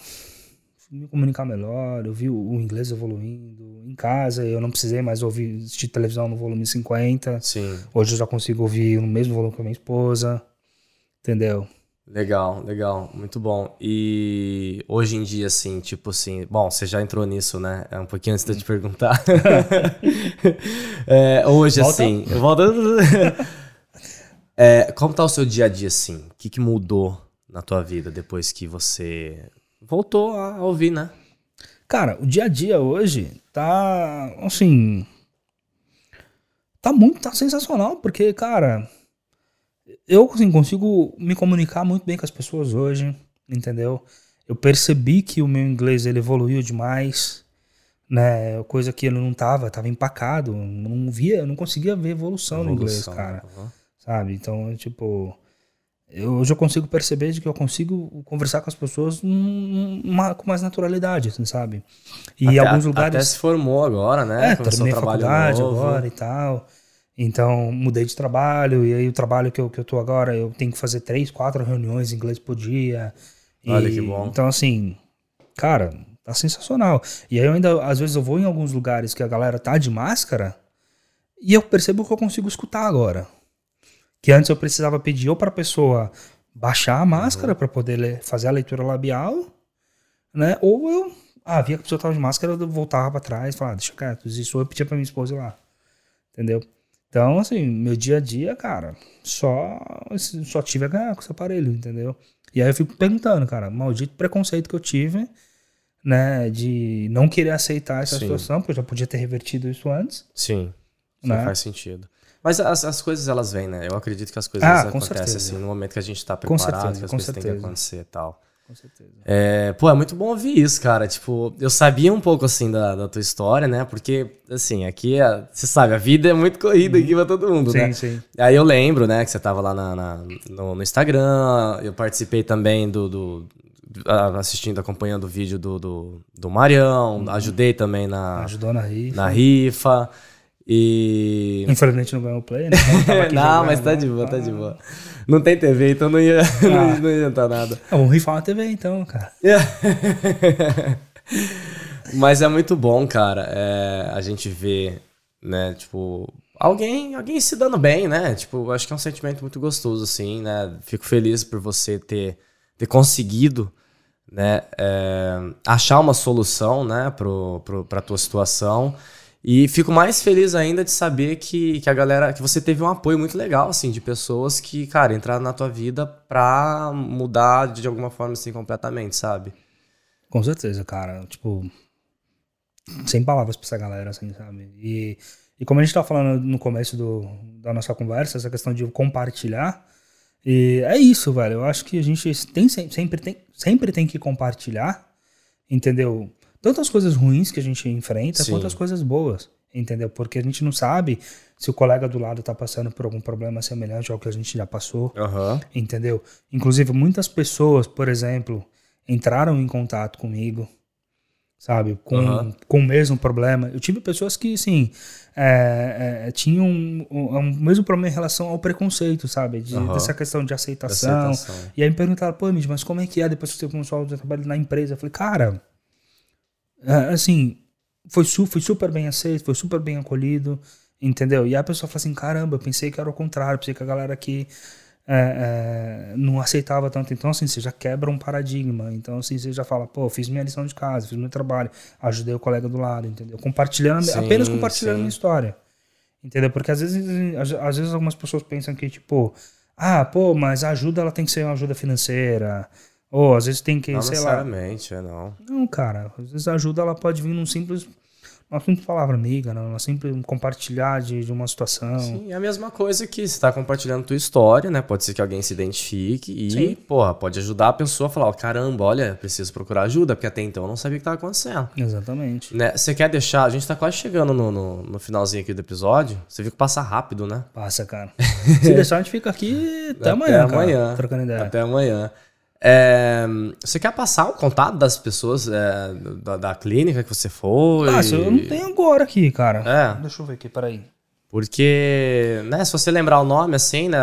Me comunicar melhor, eu vi o, o inglês evoluindo em casa, eu não precisei mais ouvir assistir televisão no volume 50. Sim, Hoje eu já consigo ouvir no mesmo volume que a minha esposa. Entendeu? legal, legal. Muito bom. E hoje em dia, assim, tipo assim... Bom, você já entrou nisso, né? É um pouquinho antes de eu te perguntar. É, hoje, Volta. assim... Volta. É, como tá o seu dia a dia, assim? O que, que mudou na tua vida depois que você voltou a ouvir, né? Cara, o dia a dia hoje tá, assim, tá muito, tá sensacional, porque, cara, eu, assim, consigo me comunicar muito bem com as pessoas hoje, entendeu? Eu percebi que o meu inglês, ele evoluiu demais, né, coisa que ele não tava, tava empacado, não via, não conseguia ver evolução, no inglês, Evolução, cara aham. sabe? Então, tipo, eu, hoje eu consigo perceber de que eu consigo conversar com as pessoas numa- com mais naturalidade, assim, sabe? E Até- alguns Até lugares. se formou agora, né? É, Começou terminei um faculdade novo. agora e tal. Então, mudei de trabalho, e aí o trabalho que eu, que eu tô agora, eu tenho que fazer três, quatro reuniões em inglês por dia. E- Olha que bom. Então, assim, cara, tá sensacional. E aí eu ainda, às vezes, eu vou em alguns lugares que a galera tá de máscara, e eu percebo que eu consigo escutar agora. Que antes eu precisava pedir ou pra pessoa baixar a Uhum. máscara pra poder ler- fazer a leitura labial, né? Ou eu, ah, via que a pessoa tava de máscara, eu voltava pra trás, falava, ah, deixa quieto, isso eu pedia pra minha esposa ir lá, entendeu? Então, assim, meu dia a dia, cara, só, só tive a ganhar com esse aparelho, entendeu? E aí eu fico perguntando, cara, maldito preconceito que eu tive, né, de não querer aceitar essa Sim. situação, porque eu já podia ter revertido isso antes. Sim. Sim, Né? faz sentido. Mas as, as coisas, elas vêm, né? Eu acredito que as coisas Ah, acontecem certeza. assim no momento que a gente tá Com preparado, certeza, que as coisas têm que certeza. acontecer e tal. Com certeza. É, pô, é muito bom ouvir isso, cara. Tipo, eu sabia um pouco, assim, da, da tua história, né? Porque, assim, aqui, a- você sabe, a vida é muito corrida aqui pra todo mundo, Sim, né? sim. Aí eu lembro, né, que você tava lá na, na- no, no Instagram, eu participei também do... do- do- assistindo, acompanhando o vídeo do, do, do Marião, Uhum. ajudei também na, Ajudou na rifa. na rifa. E. Infelizmente não ganhou o play, né? Então, não, jogando, mas tá né? de boa, tá de boa. Não tem TV, então não ia, não, não ia adiantar nada. Ah, vamos rifar uma TV então, cara. Mas é muito bom, cara, é, a gente ver, né, tipo, alguém, alguém se dando bem, né? Tipo, acho que é um sentimento muito gostoso, assim, né? Fico feliz por você ter, ter conseguido, né, é, achar uma solução, né, pro, pro, pra tua situação. E fico mais feliz ainda de saber que, que a galera, que você teve um apoio muito legal, assim, de pessoas que, cara, entraram na tua vida pra mudar de alguma forma, assim, completamente, sabe? Com certeza, cara. Tipo, sem palavras pra essa galera, assim, sabe? E, e como a gente tava falando no começo do, da nossa conversa, essa questão de compartilhar, e é isso, velho. Eu acho que a gente tem, sem- sempre, tem, sempre tem que compartilhar, entendeu? Tanto as coisas ruins que a gente enfrenta, Sim. quanto as coisas boas, entendeu? Porque a gente não sabe se o colega do lado tá passando por algum problema semelhante ao que a gente já passou Aham. entendeu? Inclusive, muitas pessoas, por exemplo, entraram em contato comigo, sabe, com, Aham. com o mesmo problema. Eu tive pessoas que, assim, é, é, tinham um, um- o mesmo problema em relação ao preconceito, sabe, de, Aham. dessa questão de aceitação. Aceitação. E aí me perguntaram, pô, mas como é que é depois que você começou a trabalhar na empresa? Eu falei, cara, é, assim, foi, su foi super bem aceito, foi super bem acolhido, entendeu? E a pessoa fala assim, caramba, eu pensei que era o contrário, pensei que a galera aqui é, é, não aceitava tanto. Então, assim, você já quebra um paradigma. Então, assim, você já fala, pô, fiz minha lição de casa, fiz meu trabalho, ajudei o colega do lado, entendeu? Compartilhando, Sim, apenas compartilhando a sim. minha história. Entendeu? Porque às vezes, às vezes algumas pessoas pensam que, tipo, ah, pô, mas a ajuda ela tem que ser uma ajuda financeira. Ou às vezes tem que, Não sei lá. necessariamente, é não. Não, cara. Às vezes a ajuda ela pode vir num simples. Uma simples palavra amiga, né? Uma simples compartilhar de, de uma situação. Sim, é a mesma coisa que você tá compartilhando tua história, né? Pode ser que alguém se identifique e, Sim. porra, pode ajudar a pessoa a falar, ó, caramba, olha, preciso procurar ajuda, porque até então eu não sabia o que tava acontecendo. Exatamente. Né? Você quer deixar, a gente tá quase chegando no, no, no finalzinho aqui do episódio, você viu que passa rápido, né? Passa, cara. Se deixar, a gente fica aqui até amanhã, cara, amanhã. trocando ideia. Até amanhã. É, você quer passar o contato das pessoas é, da, da clínica que você foi? Ah, eu não tenho agora aqui, cara. É. Deixa eu ver aqui, peraí. Porque, né, se você lembrar o nome assim, né,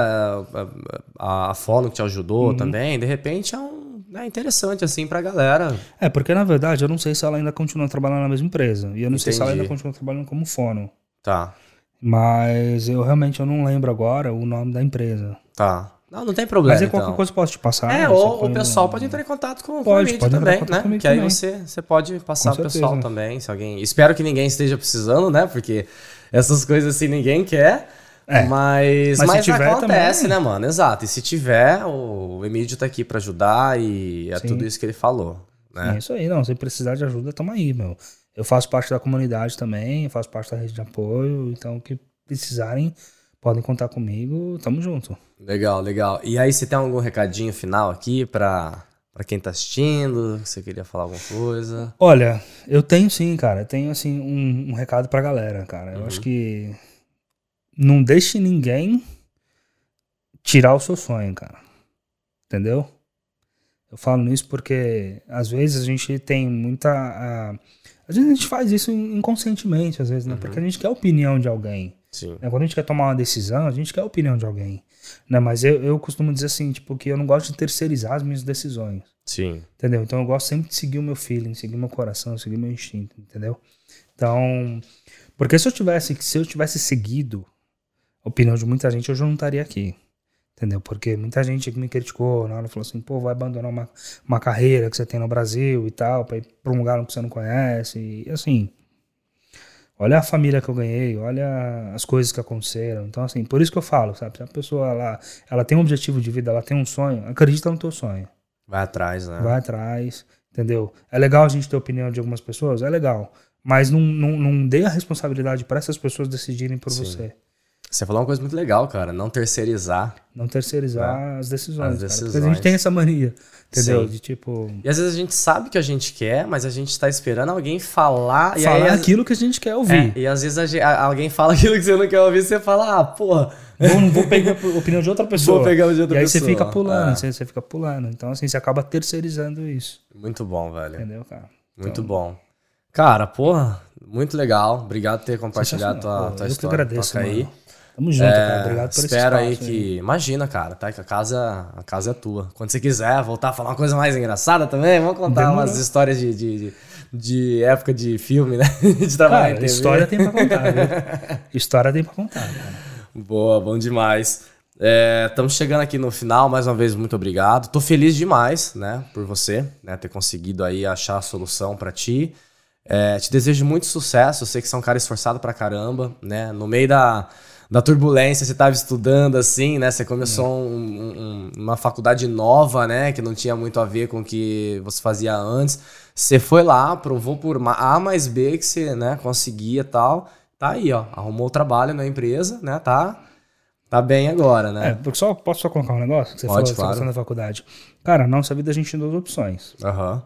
a, a fono que te ajudou Uhum. também, de repente é um é interessante assim pra galera. É, porque na verdade eu não sei se ela ainda continua trabalhando na mesma empresa. E eu não sei se ela Entendi. ainda continua trabalhando como fono. Tá, Mas eu realmente eu não lembro agora o nome da empresa. tá. Não, não tem problema. Mas aí qualquer então. coisa eu posso te passar. É, você ou o pessoal pode entrar em contato com, com Pode, também, né? Que aí também. você, você pode passar Com pro pessoal também, se alguém... Espero que ninguém esteja precisando, né? Porque essas coisas assim ninguém quer. É. Mas, Mas mas tiver acontece, também- né, mano? Exato. E se tiver, o Emílio tá aqui pra ajudar e é Sim. tudo isso que ele falou, né? É isso aí, não. Se precisar de ajuda, tamo aí, meu. Eu faço parte da comunidade também, eu faço parte da rede de apoio, então o que precisarem, podem contar comigo, tamo junto. Legal, legal. E aí, você tem algum recadinho final aqui pra, pra quem tá assistindo? Você queria falar alguma coisa? Olha, eu tenho sim, cara. Eu tenho assim um, um recado pra galera, cara. Eu Uhum. acho que não deixe ninguém tirar o seu sonho, cara. Entendeu? Eu falo isso porque às vezes a gente tem muita. ah, às vezes a gente faz isso in- inconscientemente, às vezes, né? Uhum. Porque a gente quer a opinião de alguém. Sim. né? Quando a gente quer tomar uma decisão, a gente quer a opinião de alguém. Né? Mas eu, eu costumo dizer assim, tipo, que eu não gosto de terceirizar as minhas decisões. Sim. Entendeu? Então eu gosto sempre de seguir o meu feeling, seguir meu coração, seguir meu instinto, entendeu? Então, porque se eu tivesse, se eu tivesse seguido a opinião de muita gente, hoje eu não estaria aqui. Entendeu? Porque muita gente me criticou, na hora falou assim, pô, vai abandonar uma, uma carreira que você tem no Brasil e tal, pra ir pra um lugar que você não conhece. E assim, olha a família que eu ganhei, olha as coisas que aconteceram. Então, assim, por isso que eu falo, sabe? Se a pessoa ela, ela tem um objetivo de vida, ela tem um sonho, acredita no teu sonho. Vai atrás, né? Vai atrás, entendeu? É legal a gente ter opinião de algumas pessoas? É legal. Mas não, não, não dê a responsabilidade para essas pessoas decidirem por Sim. você. Você falou uma coisa muito legal, cara. Não terceirizar. Não terceirizar as decisões. As cara. Porque decisões. a gente tem essa mania, entendeu? Sim. De tipo. E às vezes a gente sabe que a gente quer, mas a gente tá esperando alguém falar. e falar aí, às- aquilo que a gente quer ouvir. É, e às vezes a ge- a- alguém fala aquilo que você não quer ouvir, você fala, ah, porra. Vou, vou pegar a opinião de outra pessoa. Vou pegar de outra e aí pessoa. você fica pulando, É. você, você fica pulando. Então, assim, você acaba terceirizando isso. Muito bom, velho. Entendeu, cara? Muito Então, bom. Cara, porra, muito legal. Obrigado por ter compartilhado tua, sensacional, pô. tua Eu que história. agradeço, aí. Tamo junto, cara. Obrigado por esse É, Espero aí que. Imagina, cara, tá? Que a casa, a casa é tua. Quando você quiser voltar a falar uma coisa mais engraçada também, vamos contar Demorou. umas histórias de, de, de, de época de filme, né? De trabalhar Cara, história tem pra contar, viu? História tem pra contar, cara. Boa, bom demais. Estamos chegando aqui no final, mais uma vez, muito obrigado. Tô feliz demais, né, por você, né, ter conseguido aí achar a solução pra ti. É, te desejo muito sucesso, eu sei que você é um cara esforçado pra caramba, né, no meio da, da turbulência, você tava estudando assim, né, você começou um- um- uma faculdade nova, né, que não tinha muito a ver com o que você fazia antes. Você foi lá, provou por A mais B que você, né, conseguia e tal. Tá aí, ó, arrumou o trabalho na empresa, né, tá... Tá bem agora, É, né? porque só, posso só colocar um negócio? Que você Pode, falou claro. da faculdade. Cara, na nossa vida a gente tem duas opções. Aham.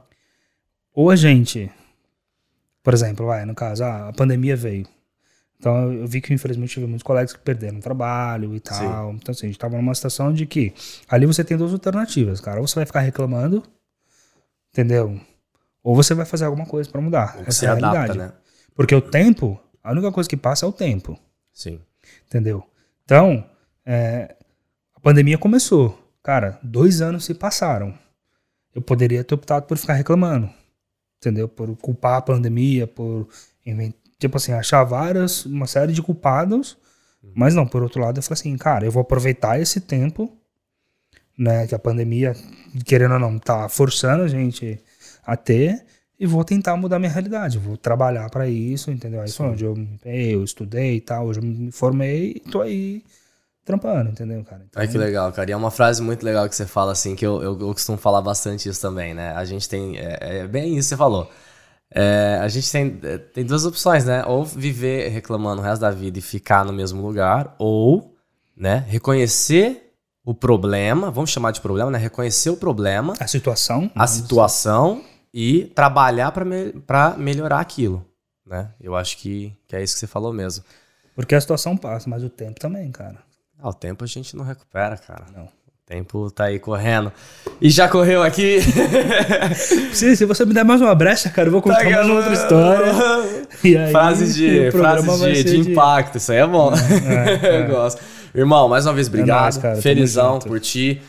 Ou a gente, por exemplo, vai, no caso, ah, a pandemia veio. Então eu vi que infelizmente tive muitos colegas que perderam o trabalho e tal. Então assim, a gente tava numa situação de que ali você tem duas alternativas, cara. Ou você vai ficar reclamando, entendeu? Ou você vai fazer alguma coisa pra mudar. Ou Essa é a adapta, realidade. né? Porque o tempo, a única coisa que passa é o tempo. Sim. Entendeu? Então, é, a pandemia começou. Cara, dois anos se passaram. Eu poderia ter optado por ficar reclamando. Entendeu? Por culpar a pandemia, por tipo assim, achar várias, uma série de culpados. Mas não, por outro lado, eu falei assim, cara, eu vou aproveitar esse tempo, né, que a pandemia, querendo ou não, tá forçando a gente a ter e vou tentar mudar minha realidade. Vou trabalhar para isso, entendeu? Aí foi onde eu, eu estudei e tal, hoje eu me formei e tô aí trampando, entendeu, cara? Então, Ai, que legal, cara. E é uma frase muito legal que você fala, assim, que eu, eu, eu costumo falar bastante isso também, né? A gente tem. É, é bem isso que você falou. É, a gente tem, é, tem duas opções, né? Ou viver reclamando o resto da vida e ficar no mesmo lugar, ou, né, reconhecer o problema, vamos chamar de problema, né? Reconhecer o problema, a situação. a situação e trabalhar pra me, pra melhorar aquilo, né? Eu acho que, que é isso que você falou mesmo. Porque a situação passa, mas o tempo também, cara. Ah, o tempo a gente não recupera, cara. Não. O tempo tá aí correndo. E já correu aqui. Se, se você me der mais uma brecha, cara, eu vou contar mais uma outra história. E aí, Frases de, frases de, ser de impacto, isso aí é bom. é. Eu gosto. Irmão, mais uma vez, obrigado. nóis, cara, Felizão por ti.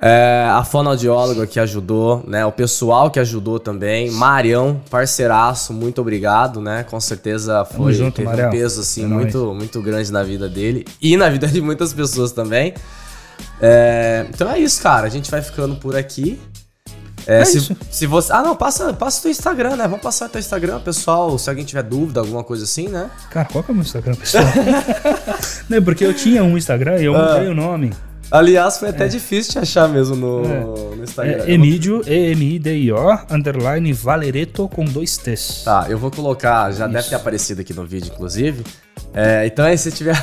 É, a fonoaudióloga que ajudou, né? O pessoal que ajudou também. Marião, parceiraço, muito obrigado, né? Com certeza foi junto, teve Marião. um peso assim É muito, muito grande na vida dele e na vida de muitas pessoas também. É, então é isso, cara. A gente vai ficando por aqui. É, É se, isso. se você. Ah, não, passa, passa o teu Instagram, né? Vamos passar o teu Instagram, pessoal. Se alguém tiver dúvida, alguma coisa assim, né? Cara, qual que é o meu Instagram, pessoal? Não, porque eu tinha um Instagram e eu Ah. mudei o nome. Aliás, foi até difícil de achar mesmo no, no Instagram. É Emídio, E-M-I-D-I-O, underline Valereto com dois T's. Tá, eu vou colocar, já deve ter aparecido aqui no vídeo, inclusive. É, então aí, se tiver,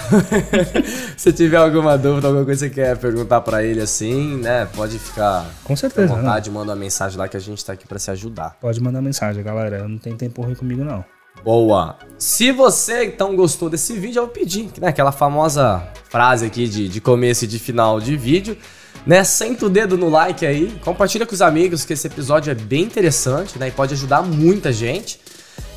se tiver alguma dúvida, alguma coisa que você quer perguntar pra ele assim, né? Pode ficar Com à certeza, né? vontade, manda uma mensagem lá que a gente tá aqui pra se ajudar. Pode mandar mensagem, galera. Não tenho tempo ruim comigo, não. Boa! Se você então gostou desse vídeo, eu vou pedir, né? Aquela famosa frase aqui de, de começo e de final de vídeo, né? Senta o dedo no like aí, compartilha com os amigos que esse episódio é bem interessante, né? E pode ajudar muita gente.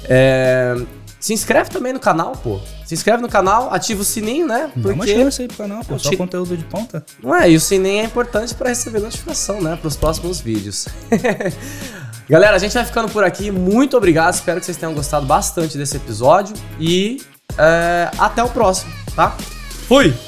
É, Se inscreve também no canal, pô. Se inscreve no canal, ativa o sininho, né? Dá uma Porque chance aí pro canal, pô. Só te- conteúdo de ponta. não é, e o sininho é importante pra receber notificação, né? Para os próximos vídeos. Galera, a gente vai ficando por aqui. Muito obrigado. Espero que vocês tenham gostado bastante desse episódio. E é, até o próximo, tá? Fui!